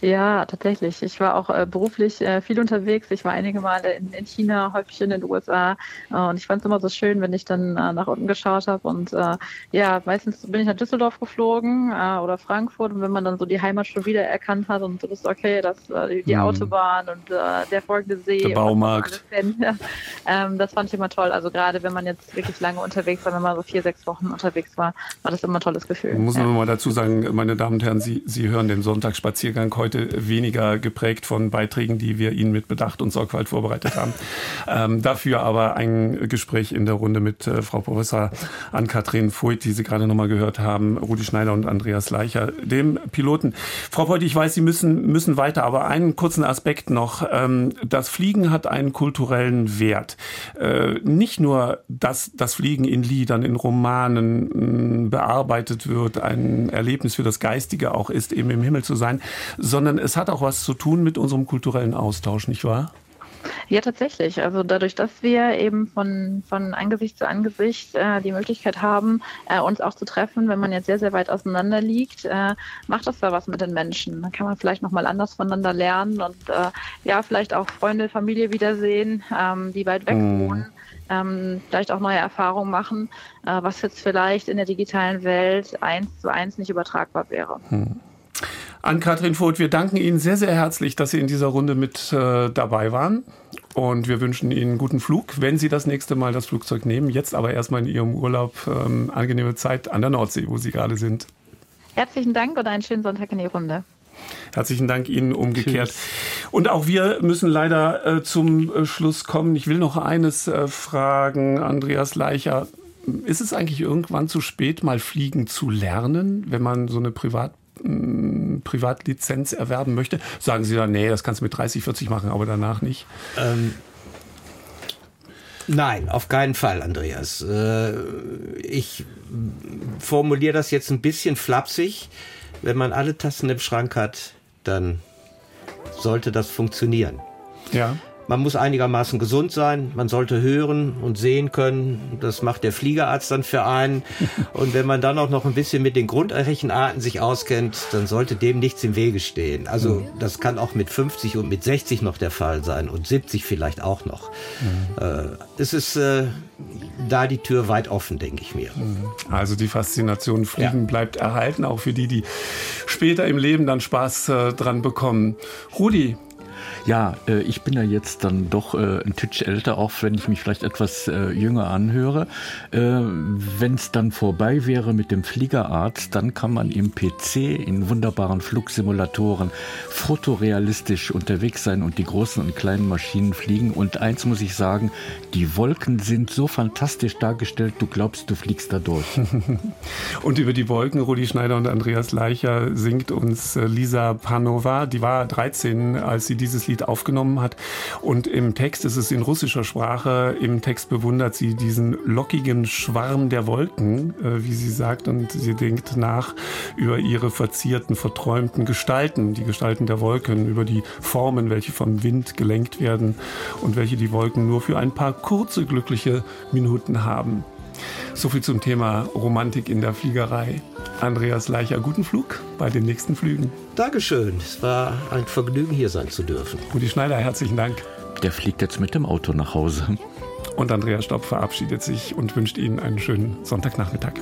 Ja, tatsächlich. Ich war auch äh, beruflich äh, viel unterwegs. Ich war einige Male in, in, China, häufig in den USA. Äh, und ich fand es immer so schön, wenn ich dann äh, nach unten geschaut habe. Und äh, ja, meistens bin ich nach Düsseldorf geflogen äh, oder Frankfurt. Und wenn man dann so die Heimat schon wieder erkannt hat und du bist okay, das, die, die mhm. Autobahn und der folgende See. Der Baumarkt. Ja, ähm, das fand ich immer toll. Also gerade wenn man jetzt wirklich lange unterwegs war, wenn man so vier, sechs Wochen unterwegs war, war das immer ein tolles Gefühl. Muss man ja. mal dazu sagen, meine Damen und Herren, Sie, Sie hören den Sonntagsspaziergang heute heute weniger geprägt von Beiträgen, die wir Ihnen mit Bedacht und Sorgfalt vorbereitet haben. ähm, dafür aber ein Gespräch in der Runde mit äh, Frau Professor Ann-Kathrin Voigt, die Sie gerade nochmal gehört haben, Rudi Schneider und Andreas Leicher, dem Piloten. Frau Voigt, ich weiß, Sie müssen, müssen weiter, aber einen kurzen Aspekt noch. Ähm, das Fliegen hat einen kulturellen Wert. Äh, nicht nur, dass das Fliegen in Liedern, in Romanen mh, bearbeitet wird, ein Erlebnis für das Geistige auch ist, eben im Himmel zu sein, sondern es hat auch was zu tun mit unserem kulturellen Austausch, nicht wahr? Ja, tatsächlich. Also dadurch, dass wir eben von, von Angesicht zu Angesicht äh, die Möglichkeit haben, äh, uns auch zu treffen, wenn man jetzt sehr, sehr weit auseinander liegt, äh, macht das da was mit den Menschen. Dann kann man vielleicht nochmal anders voneinander lernen und äh, ja, vielleicht auch Freunde, Familie wiedersehen, ähm, die weit weg mm. wohnen. Ähm, vielleicht auch neue Erfahrungen machen, äh, was jetzt vielleicht in der digitalen Welt eins zu eins nicht übertragbar wäre. Hm. An Katrin Voth, wir danken Ihnen sehr, sehr herzlich, dass Sie in dieser Runde mit äh, dabei waren. Und wir wünschen Ihnen einen guten Flug, wenn Sie das nächste Mal das Flugzeug nehmen. Jetzt aber erstmal in Ihrem Urlaub ähm, angenehme Zeit an der Nordsee, wo Sie gerade sind. Herzlichen Dank und einen schönen Sonntag in die Runde. Herzlichen Dank Ihnen umgekehrt. Tschüss. Und auch wir müssen leider äh, zum äh, Schluss kommen. Ich will noch eines äh, fragen, Andreas Leicher. Ist es eigentlich irgendwann zu spät, mal fliegen zu lernen, wenn man so eine Privat Privatlizenz erwerben möchte, sagen Sie dann, nee, das kannst du mit 30, 40 machen, aber danach nicht? Ähm, Nein, auf keinen Fall, Andreas. Äh, ich formuliere das jetzt ein bisschen flapsig. Wenn man alle Tassen im Schrank hat, dann sollte das funktionieren. Ja. Man muss einigermaßen gesund sein, man sollte hören und sehen können. Das macht der Fliegerarzt dann für einen. Und wenn man dann auch noch ein bisschen mit den Grundrechenarten sich auskennt, dann sollte dem nichts im Wege stehen. Also mhm. das kann auch mit 50 und mit 60 noch der Fall sein und 70 vielleicht auch noch. Mhm. Äh, es ist äh, da die Tür weit offen, denke ich mir. Mhm. Also die Faszination Fliegen ja. bleibt erhalten, auch für die, die später im Leben dann Spaß äh, dran bekommen. Rudi, ja, äh, ich bin ja jetzt dann doch äh, ein Titsch älter, auch wenn ich mich vielleicht etwas äh, jünger anhöre. Wenn es dann vorbei wäre mit dem Fliegerarzt, dann kann man im PC in wunderbaren Flugsimulatoren fotorealistisch unterwegs sein und die großen und kleinen Maschinen fliegen. Und eins muss ich sagen, die Wolken sind so fantastisch dargestellt, du glaubst, du fliegst da durch. und über die Wolken, Rudi Schneider und Andreas Leicher singt uns Lisa Panova. Die war 13, als sie dieses Lied aufgenommen hat. Und im Text ist es in russischer Sprache. Im Text bewundert sie diesen lockigen Schwarm der Wolken, äh, wie sie sagt. Und sie denkt nach über ihre verzierten, verträumten Gestalten, die Gestalten der Wolken, über die Formen, welche vom Wind gelenkt werden und welche die Wolken nur für ein paar kurze, glückliche Minuten haben. So viel zum Thema Romantik in der Fliegerei. Andreas Leicher, guten Flug bei den nächsten Flügen. Dankeschön. Es war ein Vergnügen, hier sein zu dürfen. Rudi Schneider, herzlichen Dank. Der fliegt jetzt mit dem Auto nach Hause. Und Andreas Stopp verabschiedet sich und wünscht Ihnen einen schönen Sonntagnachmittag.